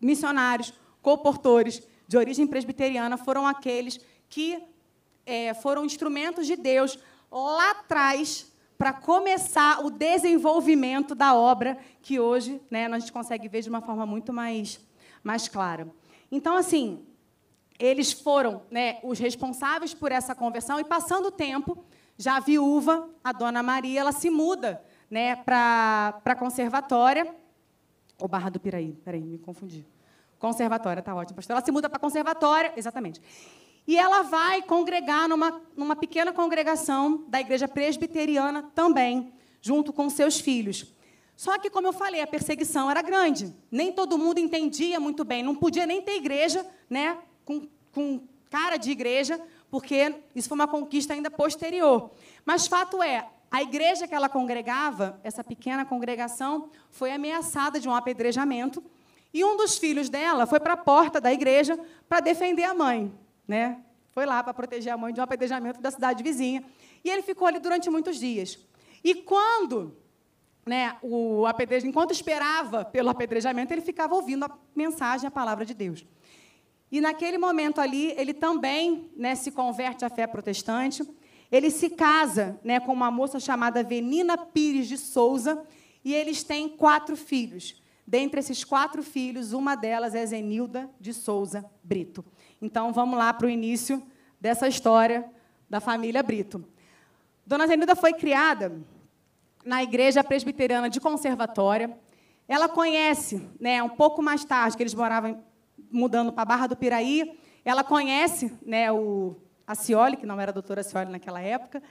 missionários, comportores, de origem presbiteriana, foram aqueles que é, foram instrumentos de Deus lá atrás para começar o desenvolvimento da obra que hoje né, a gente consegue ver de uma forma muito mais, mais clara. Então, assim, eles foram né, os responsáveis por essa conversão e, passando o tempo, já a viúva, a dona Maria, ela se muda né, para a conservatória. Ou Barra do Piraí, peraí, me confundi. Conservatória, tá ótimo, pastor. Ela se muda para a conservatória, exatamente. E ela vai congregar numa, numa pequena congregação da igreja presbiteriana também, junto com seus filhos. Só que, como eu falei, a perseguição era grande. Nem todo mundo entendia muito bem. Não podia nem ter igreja né, com, com cara de igreja, porque isso foi uma conquista ainda posterior. Mas fato é, a igreja que ela congregava, essa pequena congregação, foi ameaçada de um apedrejamento. E um dos filhos dela foi para a porta da igreja para defender a mãe. Né? Foi lá para proteger a mãe de um apedrejamento da cidade vizinha. E ele ficou ali durante muitos dias. E quando né, o apedrejamento, enquanto esperava pelo apedrejamento, ele ficava ouvindo a mensagem, a palavra de Deus. E naquele momento ali, ele também né, se converte à fé protestante. Ele se casa né, com uma moça chamada Venina Pires de Souza e eles têm quatro filhos. Dentre esses quatro filhos, uma delas é Zenilda de Souza Brito. Então, vamos lá para o início dessa história da família Brito. Dona Zenilda foi criada na igreja presbiteriana de Conservatória. Ela conhece, né, um pouco mais tarde, que eles moravam mudando para a Barra do Piraí, ela conhece né, o a Cioli, que não era a doutora Cioli naquela época,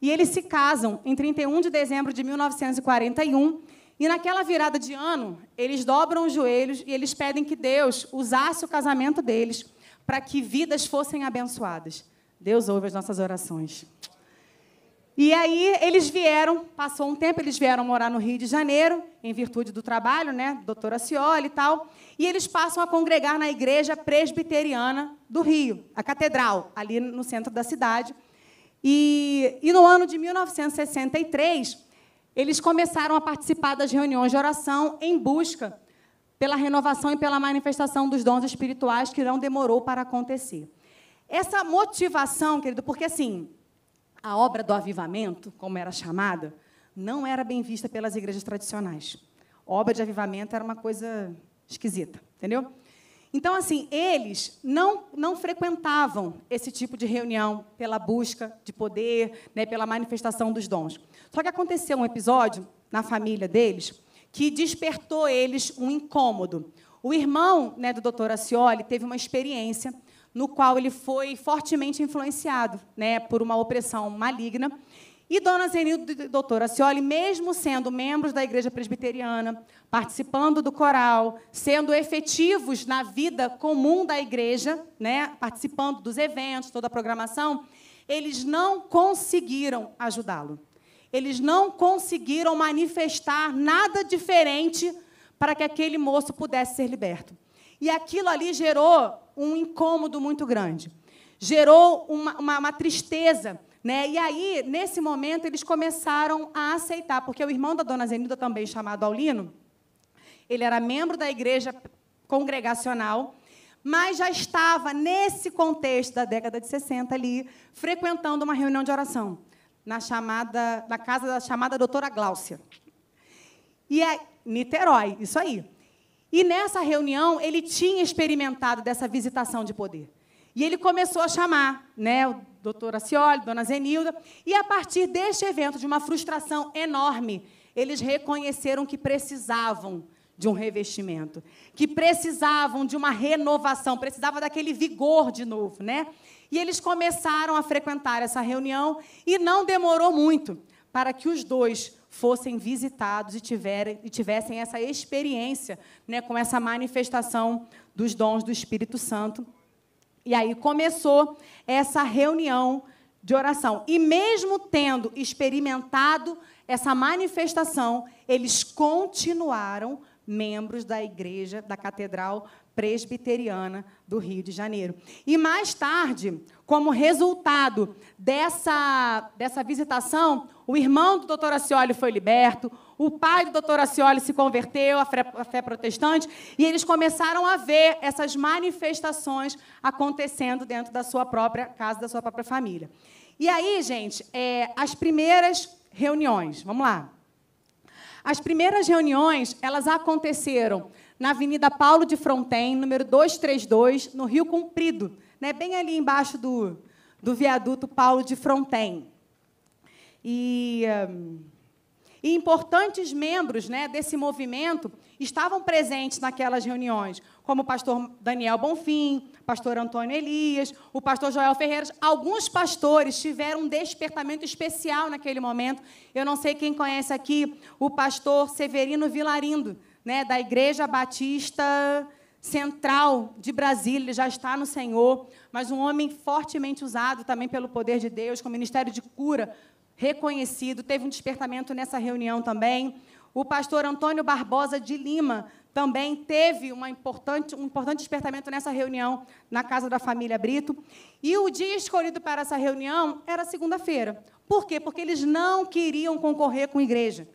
e eles se casam em 31 de dezembro de 1941. E naquela virada de ano, eles dobram os joelhos e eles pedem que Deus usasse o casamento deles para que vidas fossem abençoadas. Deus ouve as nossas orações. E aí eles vieram, passou um tempo, eles vieram morar no Rio de Janeiro, em virtude do trabalho, né, doutora Cioli e tal, e eles passam a congregar na igreja presbiteriana do Rio, a catedral, ali no centro da cidade. E, e no ano de 1963, eles começaram a participar das reuniões de oração em busca pela renovação e pela manifestação dos dons espirituais que não demorou para acontecer. Essa motivação, querido, porque assim, a obra do avivamento, como era chamada, não era bem vista pelas igrejas tradicionais. Obra de avivamento era uma coisa esquisita, entendeu? Então, assim, eles não, não frequentavam esse tipo de reunião pela busca de poder, né, pela manifestação dos dons. Só que aconteceu um episódio na família deles que despertou eles um incômodo. O irmão né, do doutor Acioli teve uma experiência no qual ele foi fortemente influenciado né, por uma opressão maligna. E Dona Zenildo e doutora Cioli, mesmo sendo membros da igreja presbiteriana, participando do coral, sendo efetivos na vida comum da igreja, né, participando dos eventos, toda a programação, eles não conseguiram ajudá-lo. Eles não conseguiram manifestar nada diferente para que aquele moço pudesse ser liberto. E aquilo ali gerou um incômodo muito grande. Gerou uma, uma, uma tristeza. Né? E aí, nesse momento, eles começaram a aceitar, porque o irmão da dona Zenilda, também chamado Aulino, ele era membro da igreja congregacional, mas já estava, nesse contexto da década de 60 ali, frequentando uma reunião de oração, na, chamada, na casa da chamada doutora Gláucia. E é Niterói, isso aí. E nessa reunião, ele tinha experimentado dessa visitação de poder. E ele começou a chamar né, o doutor Acioli, dona Zenilda, e a partir deste evento, de uma frustração enorme, eles reconheceram que precisavam de um revestimento, que precisavam de uma renovação, precisavam daquele vigor de novo, né? E eles começaram a frequentar essa reunião e não demorou muito para que os dois fossem visitados e, tiverem, e tivessem essa experiência né, com essa manifestação dos dons do Espírito Santo. E aí começou essa reunião de oração. E mesmo tendo experimentado essa manifestação, eles continuaram membros da igreja da Catedral Presbiteriana do Rio de Janeiro. E mais tarde, como resultado dessa, dessa visitação, o irmão do doutor Acioli foi liberto, o pai do doutor Acioli se converteu à fé, à fé protestante, e eles começaram a ver essas manifestações acontecendo dentro da sua própria casa, da sua própria família. E aí, gente, é, as primeiras reuniões, vamos lá. As primeiras reuniões, elas aconteceram na Avenida Paulo de Fronten, número 232, no Rio Comprido, né, bem ali embaixo do, do viaduto Paulo de Fronten. E, e importantes membros né, desse movimento estavam presentes naquelas reuniões, como o pastor Daniel Bonfim, pastor Antônio Elias, o pastor Joel Ferreira. Alguns pastores tiveram um despertamento especial naquele momento. Eu não sei quem conhece aqui o pastor Severino Vilarindo, né, da Igreja Batista Central de Brasília, ele já está no Senhor, mas um homem fortemente usado também pelo poder de Deus, com o ministério de cura reconhecido. Teve um despertamento nessa reunião também. O pastor Antônio Barbosa de Lima também teve uma importante, um importante despertamento nessa reunião na casa da família Brito. E o dia escolhido para essa reunião era segunda-feira. Por quê? Porque eles não queriam concorrer com a igreja.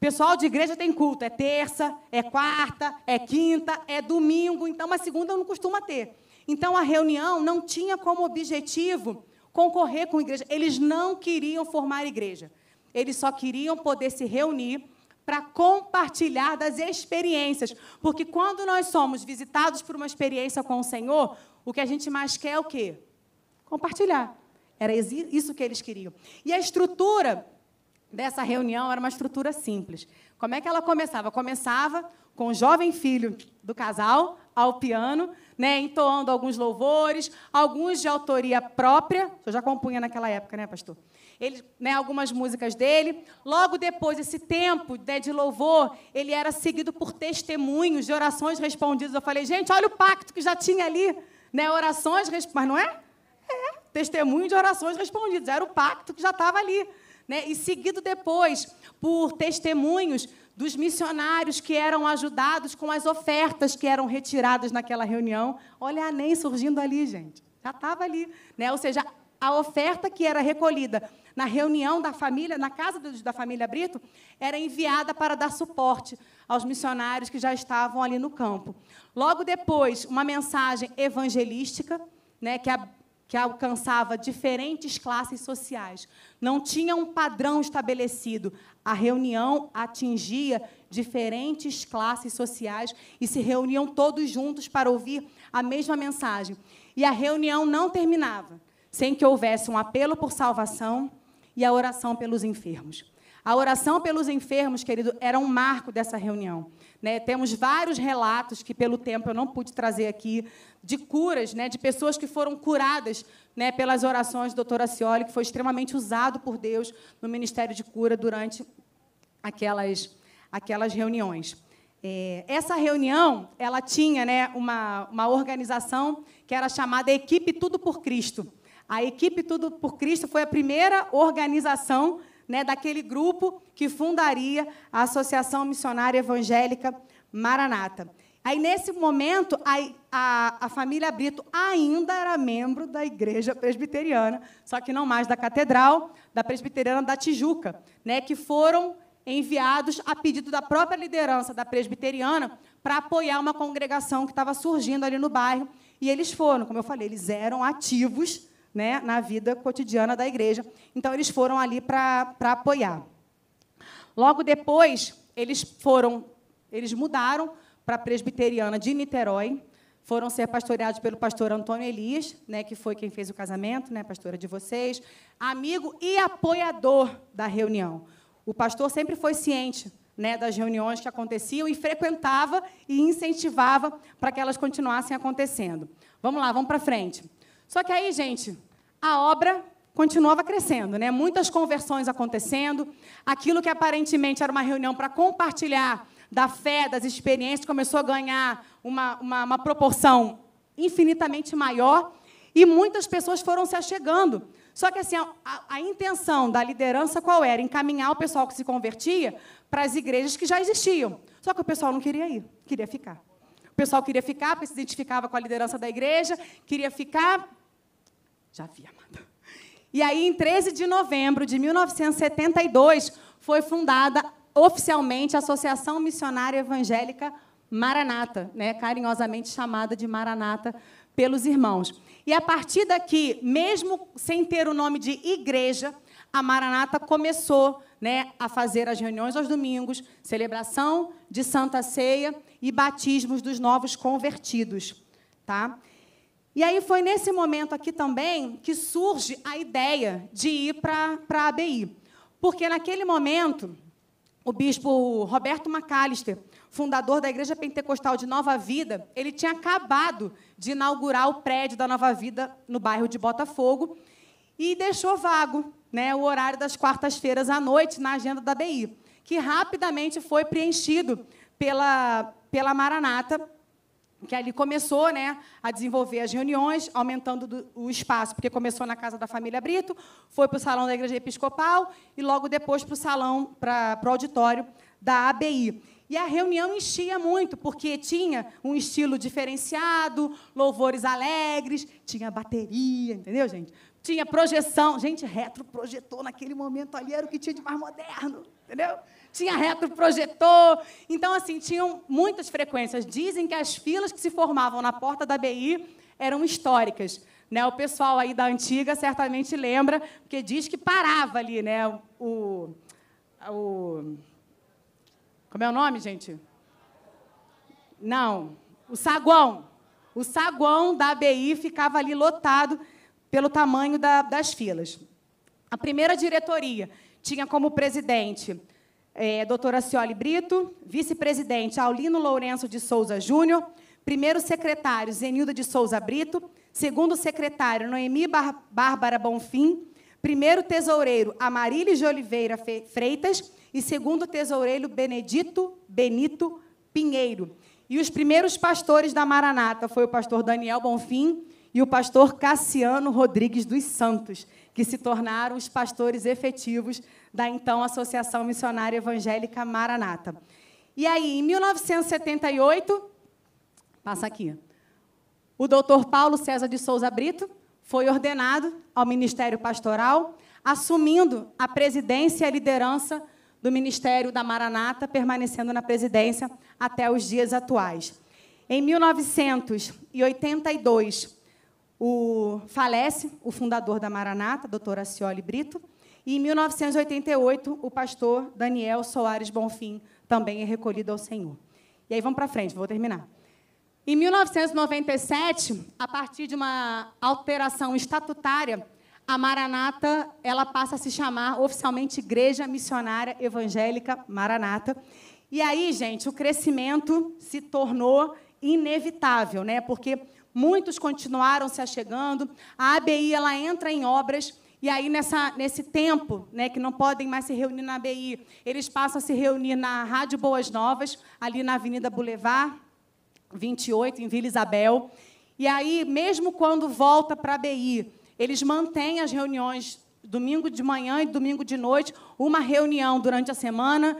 Pessoal de igreja tem culto, é terça, é quarta, é quinta, é domingo, então uma segunda não costuma ter. Então a reunião não tinha como objetivo concorrer com a igreja. Eles não queriam formar igreja. Eles só queriam poder se reunir para compartilhar das experiências. Porque quando nós somos visitados por uma experiência com o Senhor, o que a gente mais quer é o quê? Compartilhar. Era isso que eles queriam. E a estrutura dessa reunião era uma estrutura simples. Como é que ela começava? Começava com o jovem filho do casal ao piano, né, entoando alguns louvores, alguns de autoria própria. Eu já compunha naquela época, né, pastor? Ele, né, algumas músicas dele. Logo depois, esse tempo né, de louvor, ele era seguido por testemunhos de orações respondidas. Eu falei, gente, olha o pacto que já tinha ali, né, orações, mas não é? É, testemunho de orações respondidas. Era o pacto que já estava ali né? e seguido depois por testemunhos dos missionários que eram ajudados com as ofertas que eram retiradas naquela reunião. Olha a NEM surgindo ali, gente. Já estava ali. Né? Ou seja, a oferta que era recolhida na reunião da família, na casa da família Brito, era enviada para dar suporte aos missionários que já estavam ali no campo. Logo depois, uma mensagem evangelística, né, que a que alcançava diferentes classes sociais. Não tinha um padrão estabelecido. A reunião atingia diferentes classes sociais e se reuniam todos juntos para ouvir a mesma mensagem. E a reunião não terminava sem que houvesse um apelo por salvação e a oração pelos enfermos. A oração pelos enfermos, querido, era um marco dessa reunião. Né? Temos vários relatos que, pelo tempo, eu não pude trazer aqui, de curas, né? de pessoas que foram curadas né? pelas orações do doutor Acioli, que foi extremamente usado por Deus no Ministério de Cura durante aquelas, aquelas reuniões. É, essa reunião ela tinha né, uma, uma organização que era chamada Equipe Tudo por Cristo. A Equipe Tudo por Cristo foi a primeira organização né, daquele grupo que fundaria a Associação Missionária Evangélica Maranata. Aí, nesse momento, a, a, a, família Brito ainda era membro da igreja presbiteriana, só que não mais da catedral, da presbiteriana da Tijuca, né, que foram enviados a pedido da própria liderança da presbiteriana para apoiar uma congregação que estava surgindo ali no bairro. E eles foram, como eu falei, eles eram ativos né, na vida cotidiana da igreja. Então, eles foram ali para apoiar. Logo depois, eles foram, eles mudaram para a presbiteriana de Niterói, foram ser pastoreados pelo pastor Antônio Elias, né, que foi quem fez o casamento, né, pastora de vocês, amigo e apoiador da reunião. O pastor sempre foi ciente né, das reuniões que aconteciam e frequentava e incentivava para que elas continuassem acontecendo. Vamos lá, vamos para frente. Só que aí, gente, a obra continuava crescendo, né? Muitas conversões acontecendo. Aquilo que aparentemente era uma reunião para compartilhar da fé, das experiências, começou a ganhar uma, uma, uma proporção infinitamente maior. E muitas pessoas foram se achegando. Só que assim, a, a, intenção da liderança qual era? Encaminhar o pessoal que se convertia para as igrejas que já existiam. Só que o pessoal não queria ir, queria ficar. O pessoal queria ficar porque se identificava com a liderança da igreja, queria ficar. Já vi, amada. E aí, em 13 de novembro de 1972, foi fundada oficialmente a Associação Missionária Evangélica Maranata, né, carinhosamente chamada de Maranata pelos irmãos. E a partir daqui, mesmo sem ter o nome de igreja, a Maranata começou né, a fazer as reuniões aos domingos, celebração de Santa Ceia e batismos dos novos convertidos. Tá? E aí foi nesse momento aqui também que surge a ideia de ir para a ABI. Porque naquele momento, o bispo Roberto Macalister, fundador da Igreja Pentecostal de Nova Vida, ele tinha acabado de inaugurar o prédio da Nova Vida no bairro de Botafogo e deixou vago né, o horário das quartas-feiras à noite na agenda da BI, que rapidamente foi preenchido pela, pela Maranata, que ali começou né, a desenvolver as reuniões, aumentando do, o espaço, porque começou na casa da família Brito, foi para o salão da Igreja Episcopal e logo depois para o salão, para, o auditório da ABI. E a reunião enchia muito, porque tinha um estilo diferenciado, louvores alegres, tinha bateria, entendeu, gente? Tinha projeção. Gente, retroprojetor naquele momento ali era o que tinha de mais moderno, entendeu? Tinha retroprojetor. Então, assim, tinham muitas frequências. Dizem que as filas que se formavam na porta da BI eram históricas. Né? O pessoal aí da antiga certamente lembra, porque diz que parava ali, né? O, o como é o nome, gente? Não, o saguão. O saguão da ABI ficava ali lotado pelo tamanho da, das filas. A primeira diretoria tinha como presidente é, doutora Cioli Brito, vice-presidente Aulino Lourenço de Souza Júnior, primeiro secretário Zenilda de Souza Brito, segundo secretário Noemi Bar Bárbara Bonfim, primeiro tesoureiro Amarílis de Oliveira Freitas e segundo tesoureiro Benedito Benito Pinheiro. E os primeiros pastores da Maranata foi o pastor Daniel Bonfim e o pastor Cassiano Rodrigues dos Santos, que se tornaram os pastores efetivos da então Associação Missionária Evangélica Maranata. E aí, em 1978, passa aqui, o doutor Paulo César de Souza Brito foi ordenado ao Ministério Pastoral, assumindo a presidência e a liderança do Ministério da Maranata, permanecendo na presidência até os dias atuais. Em 1982, o, falece o fundador da Maranata, doutor Acioli Brito, e em 1988, o pastor Daniel Soares Bonfim também é recolhido ao Senhor. E aí vamos para frente, vou terminar. Em 1997, a partir de uma alteração estatutária, a Maranata ela passa a se chamar oficialmente Igreja Missionária Evangélica Maranata. E aí, gente, o crescimento se tornou inevitável, né? Porque muitos continuaram se achegando. A ABI ela entra em obras e aí, nessa, nesse tempo, né, que não podem mais se reunir na ABI, eles passam a se reunir na Rádio Boas Novas, ali na Avenida Boulevard, 28, em Vila Isabel. E aí, mesmo quando volta para a ABI, eles mantêm as reuniões domingo de manhã e domingo de noite, uma reunião durante a semana.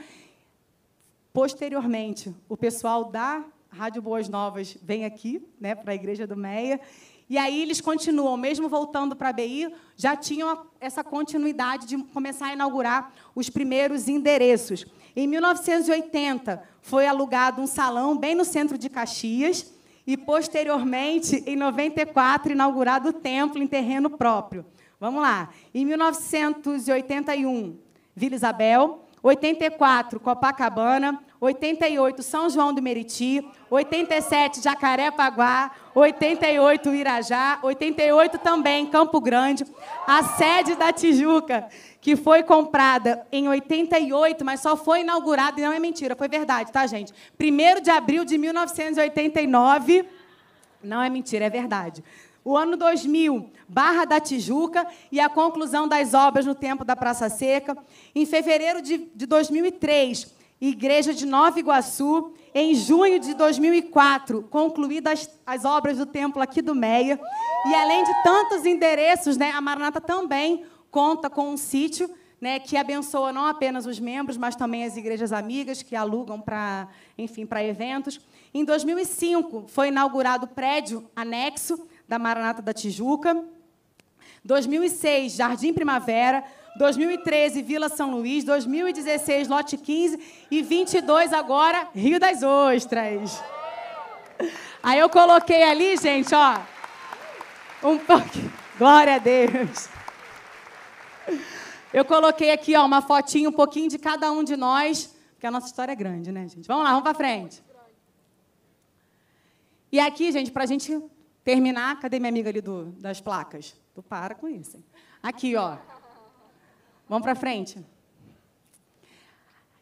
Posteriormente, o pessoal da Rádio Boas Novas vem aqui, né, para a Igreja do Meia, e aí eles continuam, mesmo voltando para a BI, já tinham essa continuidade de começar a inaugurar os primeiros endereços. Em 1980, foi alugado um salão bem no centro de Caxias e, posteriormente, em 94, inaugurado o templo em terreno próprio. Vamos lá. Em 1981, Vila Isabel. 84, Copacabana. 88, São João do Meriti, 87, Jacarepaguá, 88, Irajá, 88 também, Campo Grande, a sede da Tijuca, que foi comprada em 88, mas só foi inaugurada, e não é mentira, foi verdade, tá, gente? 1 de abril de 1989, não é mentira, é verdade. O ano 2000, Barra da Tijuca e a conclusão das obras no tempo da Praça Seca. Em fevereiro de, de 2003, Igreja de Nova Iguaçu, em junho de 2004, concluídas as obras do templo aqui do Meia. E além de tantos endereços, né, a Maranata também conta com um sítio né, que abençoa não apenas os membros, mas também as igrejas amigas que alugam para, enfim, para eventos. Em 2005 foi inaugurado o prédio anexo da Maranata da Tijuca. 2006 Jardim Primavera. 2013, Vila São Luís, 2016, Lote 15 e 22 agora, Rio das Ostras. Aí eu coloquei ali, gente, ó, um pouquinho. Glória a Deus. Eu coloquei aqui, ó, uma fotinha, um pouquinho de cada um de nós, porque a nossa história é grande, né, gente? Vamos lá, vamos para frente. E aqui, gente, para a gente terminar, cadê minha amiga ali do, das placas? Tu para com isso. Hein? Aqui, ó. Vamos para frente.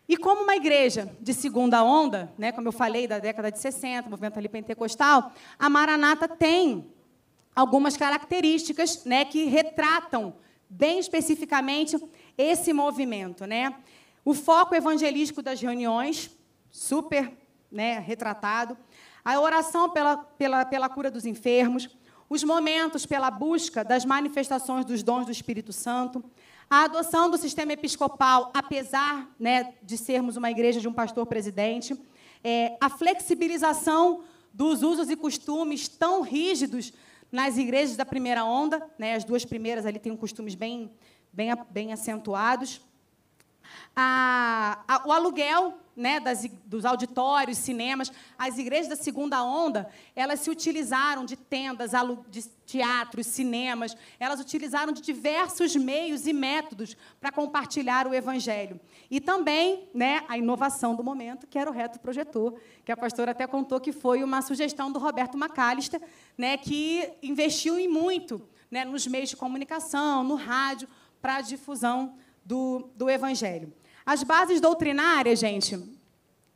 E como uma igreja de segunda onda, né, como eu falei, da década de 60, movimento ali pentecostal, a Maranata tem algumas características né, que retratam bem especificamente esse movimento. Né? O foco evangelístico das reuniões, super né, retratado, a oração pela, pela, pela cura dos enfermos, os momentos pela busca das manifestações dos dons do Espírito Santo, a adoção do sistema episcopal, apesar né, de sermos uma igreja de um pastor presidente, é, a flexibilização dos usos e costumes tão rígidos nas igrejas da primeira onda, né, as duas primeiras ali têm costumes bem, bem, bem acentuados, a, a, o aluguel né, das, dos auditórios, cinemas, as igrejas da segunda onda, elas se utilizaram de tendas, de teatros, cinemas, elas utilizaram de diversos meios e métodos para compartilhar o evangelho. E também né, a inovação do momento, que era o reto projetor, que a pastora até contou que foi uma sugestão do Roberto Macalister, né, que investiu em muito né, nos meios de comunicação, no rádio, para a difusão do, do evangelho. As bases doutrinárias, gente,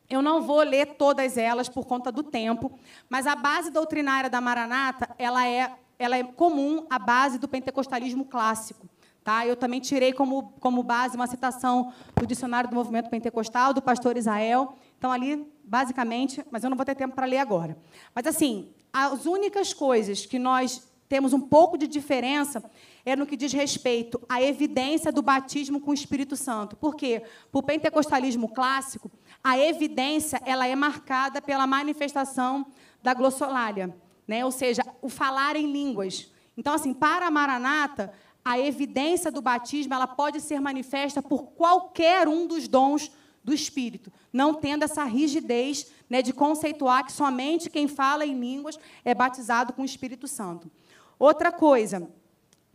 eu não vou ler todas elas por conta do tempo, mas a base doutrinária da Maranata, ela é, ela é comum à base do pentecostalismo clássico. Tá? Eu também tirei como, como base uma citação do dicionário do movimento pentecostal, do pastor Israel. Então, ali, basicamente, mas eu não vou ter tempo para ler agora. Mas, assim, as únicas coisas que nós temos um pouco de diferença é no que diz respeito à evidência do batismo com o Espírito Santo. Por quê? Para o pentecostalismo clássico, a evidência ela é marcada pela manifestação da glossolalia, né? ou seja, o falar em línguas. Então, assim, para a Maranata, a evidência do batismo ela pode ser manifesta por qualquer um dos dons do Espírito, não tendo essa rigidez né, de conceituar que somente quem fala em línguas é batizado com o Espírito Santo. Outra coisa,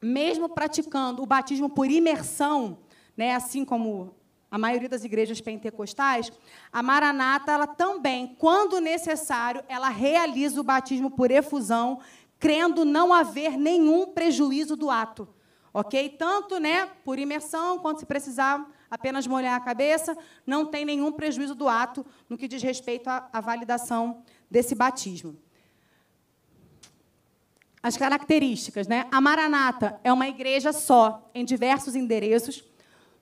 mesmo praticando o batismo por imersão, né, assim como a maioria das igrejas pentecostais, a Maranata, ela também, quando necessário, ela realiza o batismo por efusão, crendo não haver nenhum prejuízo do ato. OK? Tanto, né, por imersão, quanto se precisar apenas molhar a cabeça, não tem nenhum prejuízo do ato no que diz respeito à, à validação desse batismo as características. Né? A Maranata é uma igreja só, em diversos endereços.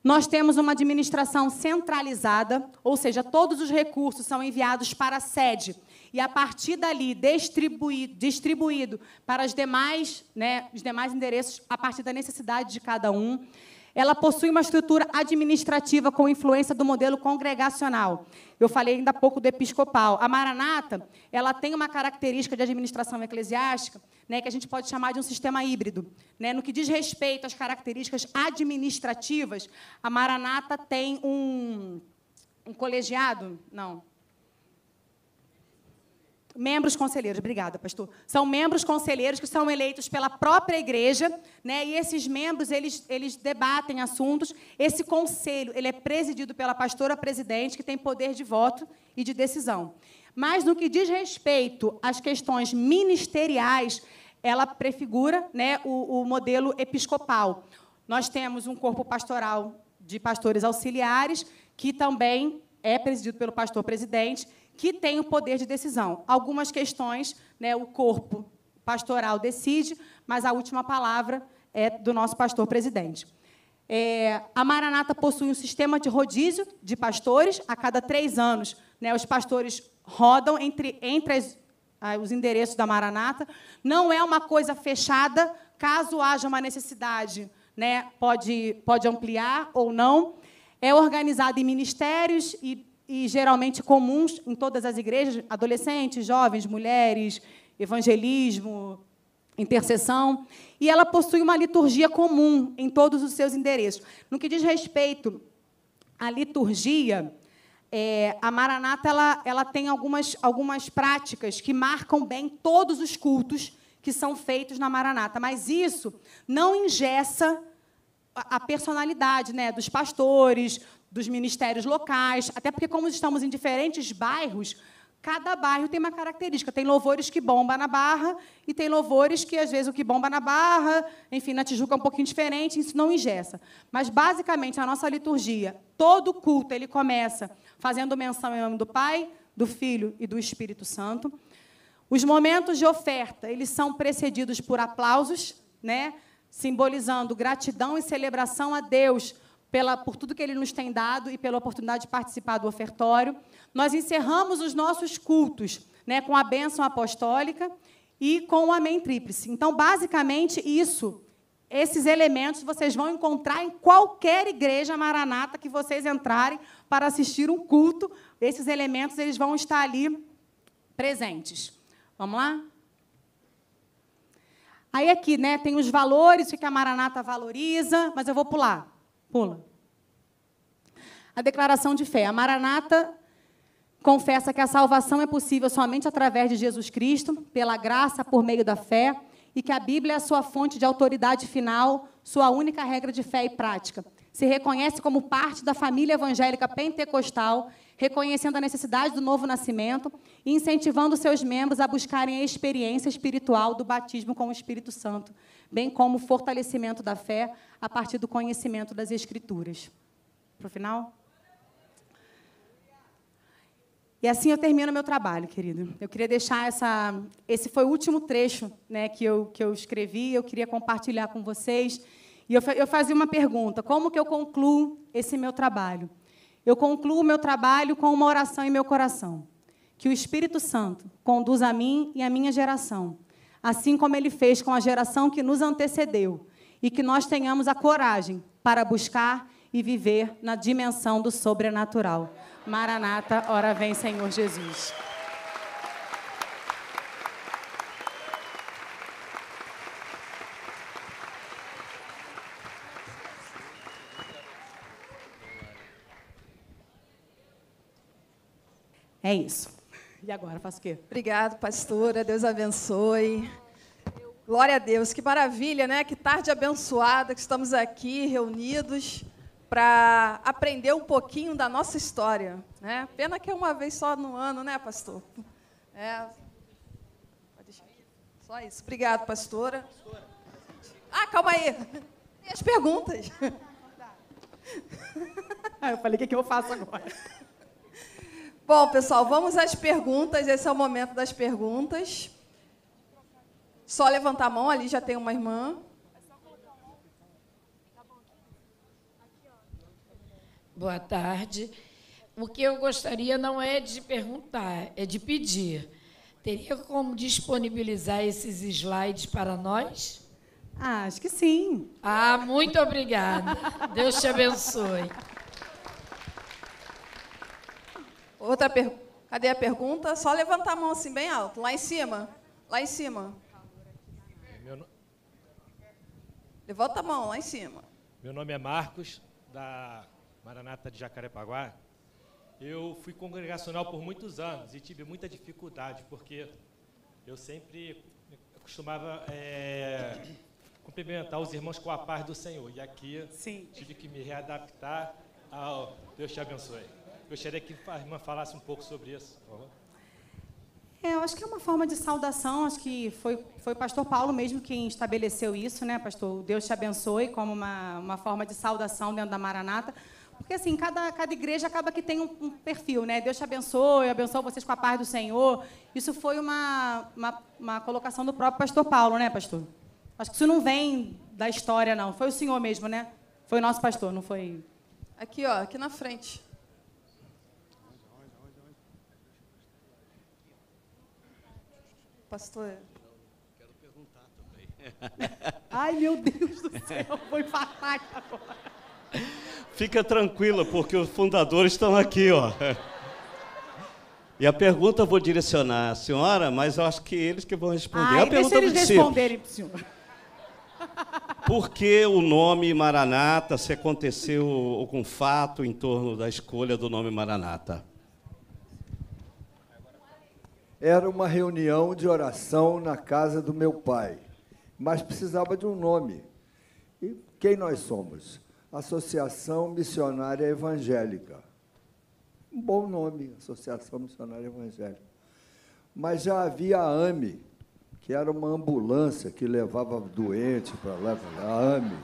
Nós temos uma administração centralizada, ou seja, todos os recursos são enviados para a sede e, a partir dali, distribuído, distribuído para as demais, né, os demais endereços, a partir da necessidade de cada um. Ela possui uma estrutura administrativa com influência do modelo congregacional. Eu falei ainda há pouco do episcopal. A Maranata, ela tem uma característica de administração eclesiástica, né, que a gente pode chamar de um sistema híbrido. Né? No que diz respeito às características administrativas, a Maranata tem um, um colegiado, não, Membros conselheiros, obrigada, pastor. São membros conselheiros que são eleitos pela própria igreja, né? E esses membros eles, eles debatem assuntos. Esse conselho ele é presidido pela pastora presidente, que tem poder de voto e de decisão. Mas no que diz respeito às questões ministeriais, ela prefigura né, o, o modelo episcopal. Nós temos um corpo pastoral de pastores auxiliares, que também é presidido pelo pastor presidente que tem o poder de decisão. Algumas questões, né, o corpo pastoral decide, mas a última palavra é do nosso pastor presidente. É, a Maranata possui um sistema de rodízio de pastores a cada três anos. Né, os pastores rodam entre, entre as, os endereços da Maranata. Não é uma coisa fechada, caso haja uma necessidade, né, pode, pode ampliar ou não. É organizado em ministérios e, e geralmente comuns em todas as igrejas, adolescentes, jovens, mulheres, evangelismo, intercessão, e ela possui uma liturgia comum em todos os seus endereços. No que diz respeito à liturgia, é, a Maranata ela, ela tem algumas, algumas práticas que marcam bem todos os cultos que são feitos na Maranata, mas isso não ingessa a personalidade né, dos pastores, dos ministérios locais, até porque, como estamos em diferentes bairros, cada bairro tem uma característica. Tem louvores que bomba na Barra e tem louvores que, às vezes, o que bomba na Barra, enfim, na Tijuca é um pouquinho diferente, isso não ingessa. Mas, basicamente, a nossa liturgia, todo culto, ele começa fazendo menção em nome do Pai, do Filho e do Espírito Santo. Os momentos de oferta, eles são precedidos por aplausos, né? simbolizando gratidão e celebração a Deus pela, por tudo que Ele nos tem dado e pela oportunidade de participar do ofertório. Nós encerramos os nossos cultos né, com a bênção apostólica e com o amém tríplice. Então, basicamente, isso, esses elementos vocês vão encontrar em qualquer igreja maranata que vocês entrarem para assistir um culto. Esses elementos eles vão estar ali presentes. Vamos lá? Aí aqui, né, tem os valores, o que a Maranata valoriza, mas eu vou pular. Pula. A declaração de fé. A Maranata confessa que a salvação é possível somente através de Jesus Cristo, pela graça por meio da fé, e que a Bíblia é a sua fonte de autoridade final, sua única regra de fé e prática. Se reconhece como parte da família evangélica pentecostal reconhecendo a necessidade do novo nascimento e incentivando seus membros a buscarem a experiência espiritual do batismo com o Espírito Santo, bem como o fortalecimento da fé a partir do conhecimento das Escrituras. Para o final? E assim eu termino meu trabalho, querido. Eu queria deixar essa. Esse foi o último trecho né, que, eu, que eu escrevi, eu queria compartilhar com vocês. E eu, eu fazia uma pergunta: como que eu concluo esse meu trabalho? Eu concluo o meu trabalho com uma oração em meu coração. Que o Espírito Santo conduza a mim e a minha geração, assim como ele fez com a geração que nos antecedeu, e que nós tenhamos a coragem para buscar e viver na dimensão do sobrenatural. Maranata, ora vem, Senhor Jesus. É isso. E agora, faço o quê? Obrigado, pastora. Deus abençoe. Glória a Deus. Que maravilha, né? Que tarde abençoada que estamos aqui reunidos para aprender um pouquinho da nossa história. Né? Pena que é uma vez só no ano, né, pastor? É. Só isso. Obrigado, pastora. Ah, calma aí. Tem as perguntas. Ah, eu falei, o que eu faço agora? Bom, pessoal, vamos às perguntas. Esse é o momento das perguntas. Só levantar a mão, ali já tem uma irmã. Boa tarde. O que eu gostaria não é de perguntar, é de pedir. Teria como disponibilizar esses slides para nós? Ah, acho que sim. Ah, muito obrigada. Deus te abençoe. Outra pergunta. Cadê a pergunta? Só levantar a mão assim bem alto. Lá em cima. Lá em cima. Meu... Levanta a mão lá em cima. Meu nome é Marcos, da Maranata de Jacarepaguá. Eu fui congregacional por muitos anos e tive muita dificuldade, porque eu sempre costumava é, cumprimentar os irmãos com a paz do Senhor. E aqui Sim. tive que me readaptar ao Deus te abençoe. Gostaria que a irmã falasse um pouco sobre isso, por favor. É, eu acho que é uma forma de saudação, acho que foi, foi o pastor Paulo mesmo quem estabeleceu isso, né, pastor? Deus te abençoe, como uma, uma forma de saudação dentro da Maranata. Porque, assim, cada, cada igreja acaba que tem um, um perfil, né? Deus te abençoe, abençoe vocês com a paz do Senhor. Isso foi uma, uma, uma colocação do próprio pastor Paulo, né, pastor? Acho que isso não vem da história, não. Foi o senhor mesmo, né? Foi nosso pastor, não foi? Aqui, ó, aqui na frente. Pastor. Quero perguntar também. Ai, meu Deus do céu, foi fatal agora. Fica tranquila, porque os fundadores estão aqui, ó. E a pergunta eu vou direcionar à senhora, mas eu acho que eles que vão responder. Ai, a pergunta deixa é eles responderem pro senhor. Por que o nome Maranata, se aconteceu algum fato em torno da escolha do nome Maranata? Era uma reunião de oração na casa do meu pai, mas precisava de um nome. E quem nós somos? Associação Missionária Evangélica. Um bom nome, Associação Missionária Evangélica. Mas já havia a AME, que era uma ambulância que levava doente para lá, a AME.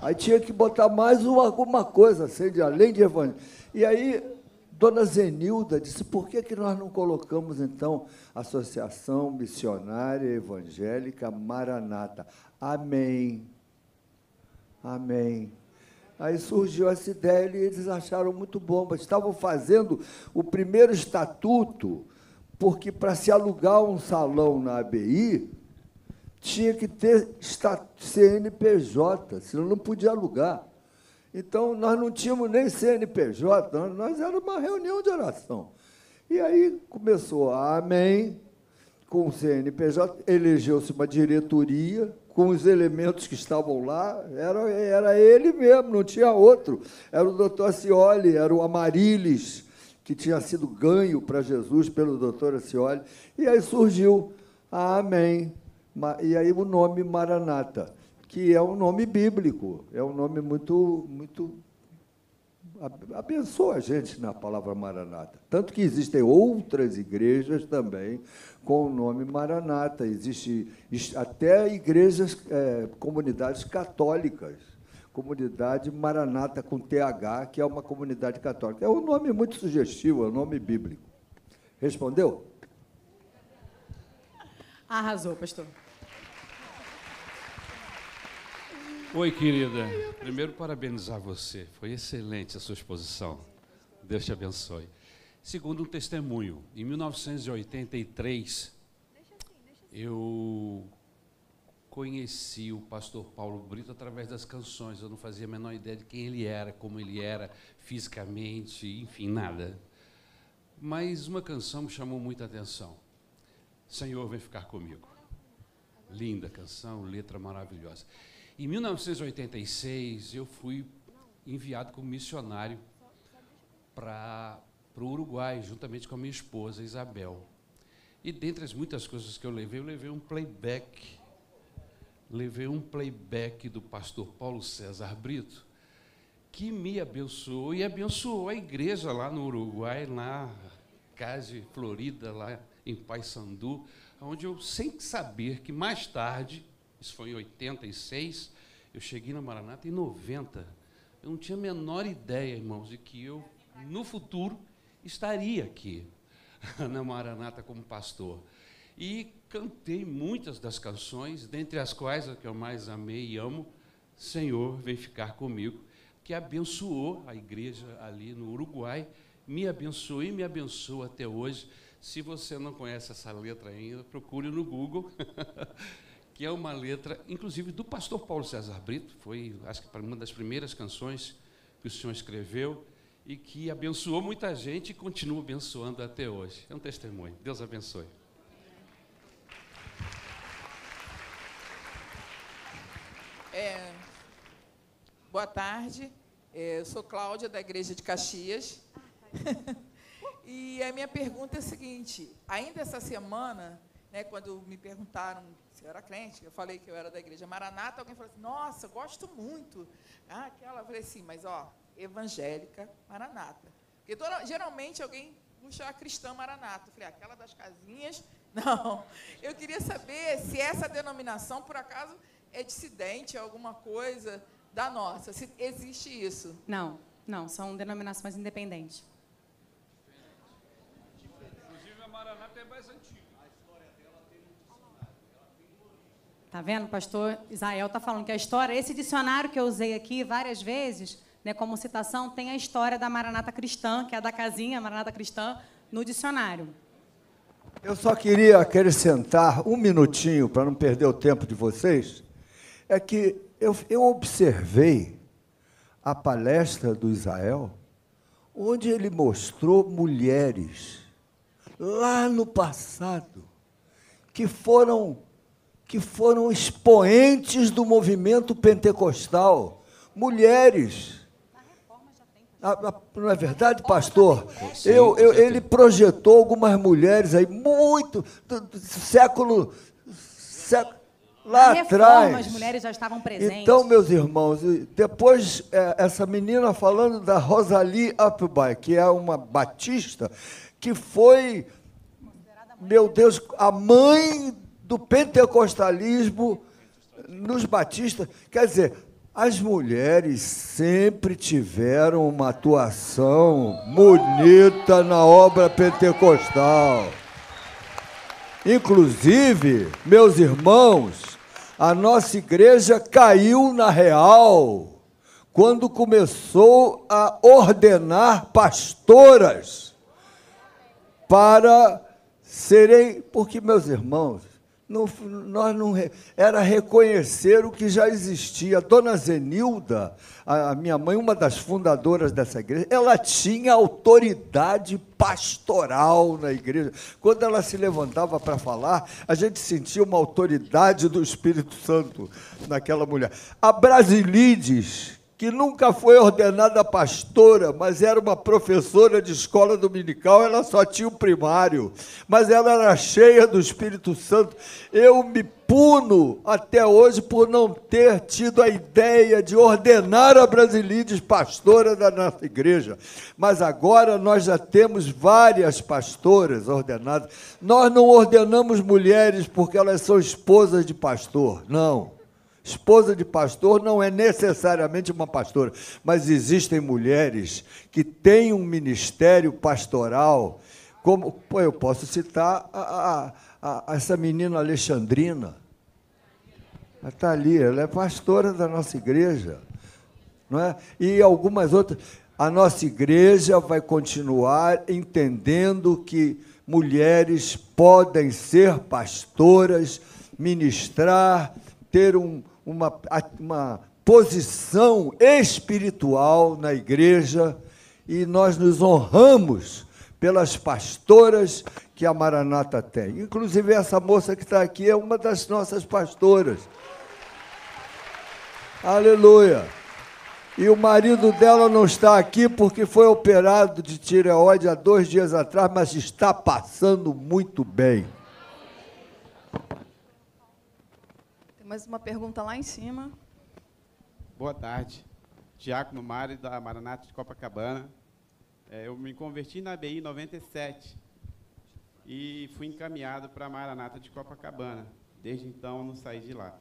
Aí tinha que botar mais uma, alguma coisa, assim, de, além de evangelho. E aí, Dona Zenilda disse, por que, que nós não colocamos, então, Associação Missionária Evangélica Maranata? Amém. Amém. Aí surgiu essa ideia e eles acharam muito bom, mas estavam fazendo o primeiro estatuto, porque para se alugar um salão na ABI, tinha que ter CNPJ, senão não podia alugar. Então, nós não tínhamos nem CNPJ, nós, era uma reunião de oração. E aí começou a Amém, com o CNPJ, elegeu-se uma diretoria com os elementos que estavam lá, era, era ele mesmo, não tinha outro. Era o doutor Cioli, era o Amarilis, que tinha sido ganho para Jesus pelo doutor Cioli. E aí surgiu a Amém, e aí o nome Maranata, que é um nome bíblico, é um nome muito, muito ab- abençoa a gente na palavra Maranata. Tanto que existem outras igrejas também com o nome Maranata. Existe is- até igrejas, eh, comunidades católicas. Comunidade Maranata com TH, que é uma comunidade católica. É um nome muito sugestivo, é um nome bíblico. Respondeu? Arrasou, pastor. Oi, querida. Primeiro, parabenizar você. Foi excelente a sua exposição. Deus te abençoe. Segundo, um testemunho. Em 1983, eu conheci o pastor Paulo Brito através das canções. Eu não fazia a menor ideia de quem ele era, como ele era fisicamente, enfim, nada. Mas uma canção me chamou muita atenção. Senhor, vem ficar comigo. Linda canção, letra maravilhosa. Em 1986, eu fui enviado como missionário para o Uruguai, juntamente com a minha esposa, Isabel. E dentre as muitas coisas que eu levei, eu levei um playback. Levei um playback do pastor Paulo César Brito, que me abençoou e abençoou a igreja lá no Uruguai, na Casa Florida, lá em Paysandu, onde eu, sem saber que mais tarde, isso foi em 86, eu cheguei na Maranata em 90. Eu não tinha a menor ideia, irmãos, de que eu, no futuro, estaria aqui na Maranata como pastor. E cantei muitas das canções, dentre as quais a que eu mais amei e amo, Senhor, vem ficar comigo, que abençoou a igreja ali no Uruguai, me abençoou e me abençoa até hoje. Se você não conhece essa letra ainda, procure no Google, que é uma letra, inclusive, do pastor Paulo César Brito, foi, acho que, uma das primeiras canções que o senhor escreveu e que abençoou muita gente e continua abençoando até hoje. É um testemunho. Deus abençoe. É, boa tarde, É, eu sou Cláudia, da Igreja de Caxias. e a minha pergunta é a seguinte: ainda essa semana, né, quando me perguntaram se eu era crente, eu falei que eu era da Igreja Maranata, alguém falou assim: nossa, gosto muito. Ah, aquela, eu falei assim, mas ó, evangélica Maranata. Porque toda- geralmente alguém puxa a cristã Maranata. Eu falei, aquela das casinhas. Não. Eu queria saber se essa denominação, por acaso, é dissidente, alguma coisa da nossa. Se existe isso. Não, não, são denominações independentes. Inclusive, a Maranata é mais antiga. Tá vendo? O pastor Israel está falando que a história, esse dicionário que eu usei aqui várias vezes, né, como citação, tem a história da Maranata Cristã, que é da casinha Maranata Cristã, no dicionário. Eu só queria acrescentar um minutinho, para não perder o tempo de vocês, é que eu, eu observei a palestra do Israel, onde ele mostrou mulheres, lá no passado, que foram que foram expoentes do movimento pentecostal, mulheres. Não é verdade, pastor? Eu, eu, ele projetou algumas mulheres aí, muito, do, do século, século lá atrás. As mulheres já estavam presentes. Então, meus irmãos, depois é, essa menina falando da Rosalie Upby, que é uma batista, que foi, meu Deus, a mãe do pentecostalismo nos batistas. Quer dizer, as mulheres sempre tiveram uma atuação bonita na obra pentecostal. Inclusive, meus irmãos, a nossa igreja caiu na real quando começou a ordenar pastoras para serem. Porque, meus irmãos, não, nós não era reconhecer o que já existia. Dona Zenilda, a, a minha mãe, uma das fundadoras dessa igreja, ela tinha autoridade pastoral na igreja. Quando ela se levantava para falar, a gente sentia uma autoridade do Espírito Santo naquela mulher. A Brasilides, que nunca foi ordenada pastora, mas era uma professora de escola dominical, ela só tinha o primário, mas ela era cheia do Espírito Santo. Eu me puno até hoje por não ter tido a ideia de ordenar a Brasilides pastora da nossa igreja. Mas agora nós já temos várias pastoras ordenadas. Nós não ordenamos mulheres porque elas são esposas de pastor, não. Esposa de pastor não é necessariamente uma pastora, mas existem mulheres que têm um ministério pastoral, como pô, eu posso citar a, a, a, essa menina Alexandrina. Ela está ali, ela é pastora da nossa igreja. Não é? E algumas outras. A nossa igreja vai continuar entendendo que mulheres podem ser pastoras, ministrar, ter um, uma, uma posição espiritual na igreja e nós nos honramos pelas pastoras que a Maranata tem. Inclusive, essa moça que está aqui é uma das nossas pastoras. Aleluia. E o marido dela não está aqui porque foi operado de tireoide há dois dias atrás, mas está passando muito bem. Mais uma pergunta lá em cima. Boa tarde. Diácono Mário, da Maranata de Copacabana. É, eu me converti na BI 97 e fui encaminhado para a Maranata de Copacabana. Desde então, não saí de lá.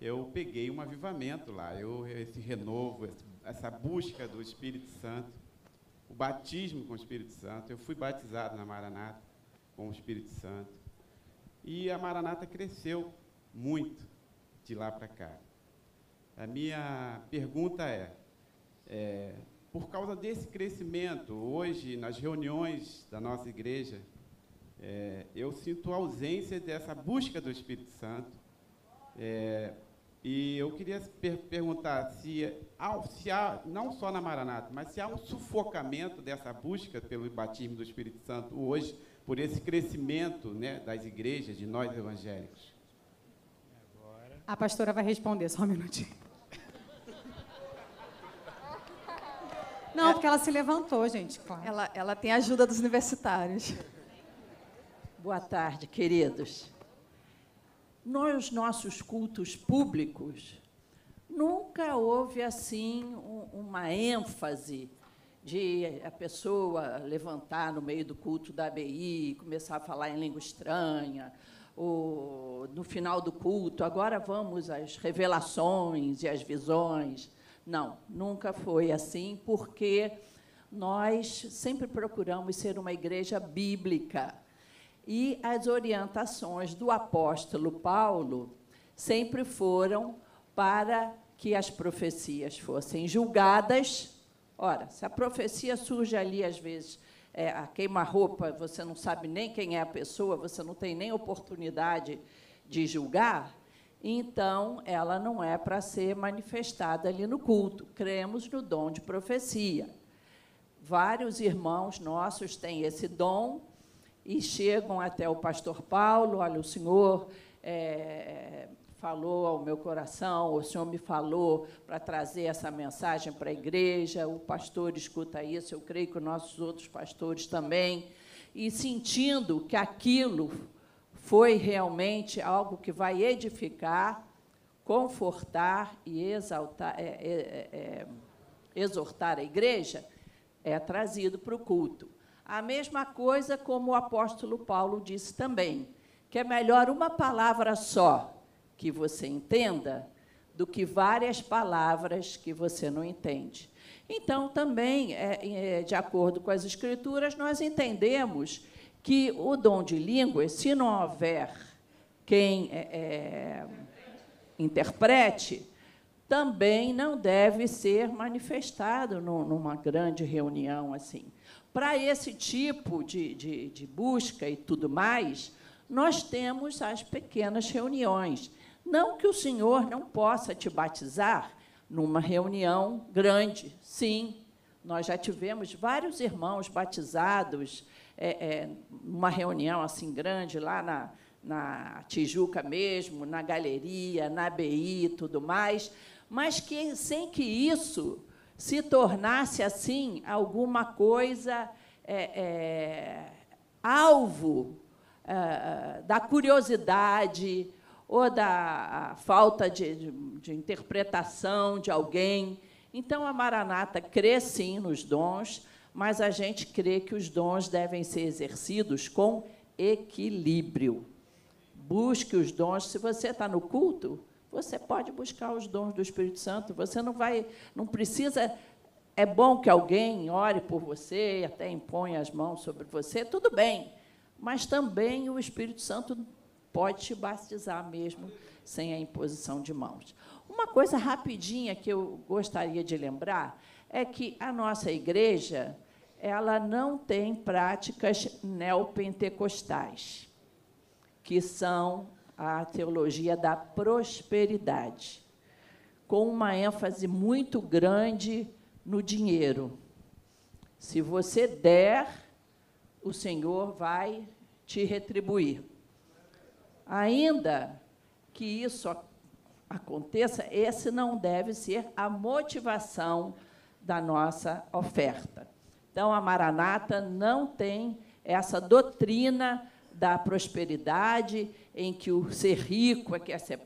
Eu peguei um avivamento lá, eu, esse renovo, essa busca do Espírito Santo, o batismo com o Espírito Santo. Eu fui batizado na Maranata com o Espírito Santo. E a Maranata cresceu muito de lá para cá. A minha pergunta é, é, por causa desse crescimento, hoje, nas reuniões da nossa igreja, é, eu sinto a ausência dessa busca do Espírito Santo. É, e eu queria per perguntar se há, se há, não só na Maranata, mas se há um sufocamento dessa busca pelo batismo do Espírito Santo hoje, por esse crescimento né, das igrejas, de nós evangélicos. A pastora vai responder, só um minutinho. Não, porque ela se levantou, gente. Claro. Ela, ela tem a ajuda dos universitários. Boa tarde, queridos. Nos nossos cultos públicos, nunca houve assim um, uma ênfase de a pessoa levantar no meio do culto da ABI, começar a falar em língua estranha, o, no final do culto, agora vamos às revelações e às visões. Não, nunca foi assim, porque nós sempre procuramos ser uma igreja bíblica. E as orientações do apóstolo Paulo sempre foram para que as profecias fossem julgadas. Ora, se a profecia surge ali, às vezes, é, a queima-roupa, você não sabe nem quem é a pessoa, você não tem nem oportunidade de julgar, então ela não é para ser manifestada ali no culto. Cremos no dom de profecia. Vários irmãos nossos têm esse dom e chegam até o pastor Paulo, olha, o senhor é, falou ao meu coração, o Senhor me falou para trazer essa mensagem para a igreja, o pastor escuta isso, eu creio que os nossos outros pastores também, e sentindo que aquilo foi realmente algo que vai edificar, confortar e exaltar, é, é, é, é exortar a igreja, é trazido para o culto. A mesma coisa como o apóstolo Paulo disse também, que é melhor uma palavra só que você entenda do que várias palavras que você não entende. Então, também, é, é, de acordo com as Escrituras, nós entendemos que o dom de línguas, se não houver quem é, é, interprete, também não deve ser manifestado no, numa grande reunião assim. Para esse tipo de, de, de busca e tudo mais, nós temos as pequenas reuniões. Não que o Senhor não possa te batizar numa reunião grande. Sim, nós já tivemos vários irmãos batizados é, é, numa reunião assim grande lá na, na Tijuca mesmo, na galeria, na BI e tudo mais, mas que sem que isso se tornasse assim alguma coisa é, é alvo é, da curiosidade ou da falta de, de, de interpretação de alguém. Então, a Maranata crê sim nos dons, mas a gente crê que os dons devem ser exercidos com equilíbrio. Busque os dons. Se você está no culto, você pode buscar os dons do Espírito Santo. Você não vai, não precisa. É bom que alguém ore por você, até impõe as mãos sobre você, tudo bem. Mas também o Espírito Santo pode te batizar mesmo sem a imposição de mãos. Uma coisa rapidinha que eu gostaria de lembrar é que a nossa igreja ela não tem práticas neopentecostais, que são a teologia da prosperidade, com uma ênfase muito grande no dinheiro. Se você der, o Senhor vai te retribuir. Ainda que isso aconteça, esse não deve ser a motivação da nossa oferta. Então, a Maranata não tem essa doutrina da prosperidade, em que o ser rico é quer ser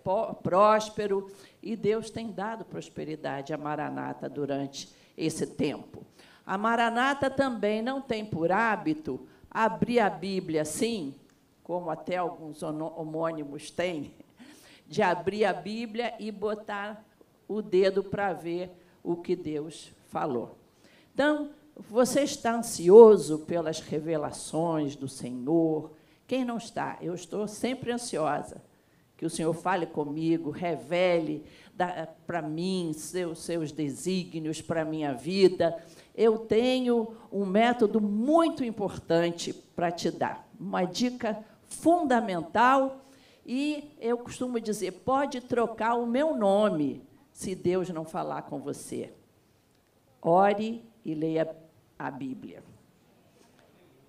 próspero, e Deus tem dado prosperidade à Maranata durante esse tempo. A Maranata também não tem por hábito abrir a Bíblia assim, como até alguns homônimos têm, de abrir a Bíblia e botar o dedo para ver o que Deus falou. Então, você está ansioso pelas revelações do Senhor? Quem não está? Eu estou sempre ansiosa. Que o Senhor fale comigo, revele para mim seus, seus desígnios para a minha vida. Eu tenho um método muito importante para te dar. Uma dica fundamental e eu costumo dizer: pode trocar o meu nome se Deus não falar com você. Ore e leia a Bíblia.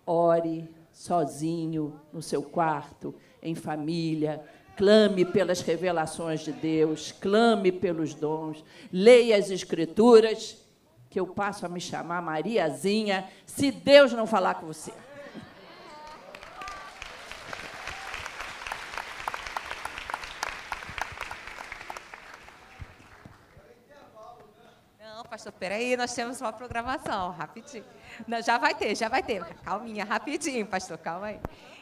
Ore sozinho, no seu quarto, em família. Clame pelas revelações de Deus, clame pelos dons, leia as Escrituras, que eu passo a me chamar Mariazinha, se Deus não falar com você. Pastor, peraí, nós temos uma programação, rapidinho. Não, já vai ter, já vai ter. Calminha, rapidinho, pastor, calma aí.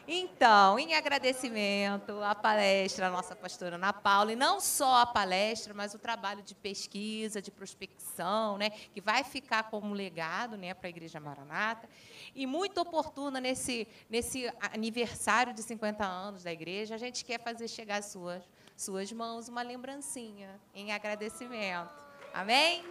Então, em agradecimento à palestra da nossa pastora Ana Paula, e não só a palestra, mas o trabalho de pesquisa, de prospecção, né, que vai ficar como legado né, para a Igreja Maranata, e muito oportuna nesse, nesse aniversário de 50 anos da igreja, a gente quer fazer chegar as suas suas mãos uma lembrancinha em agradecimento. Amém?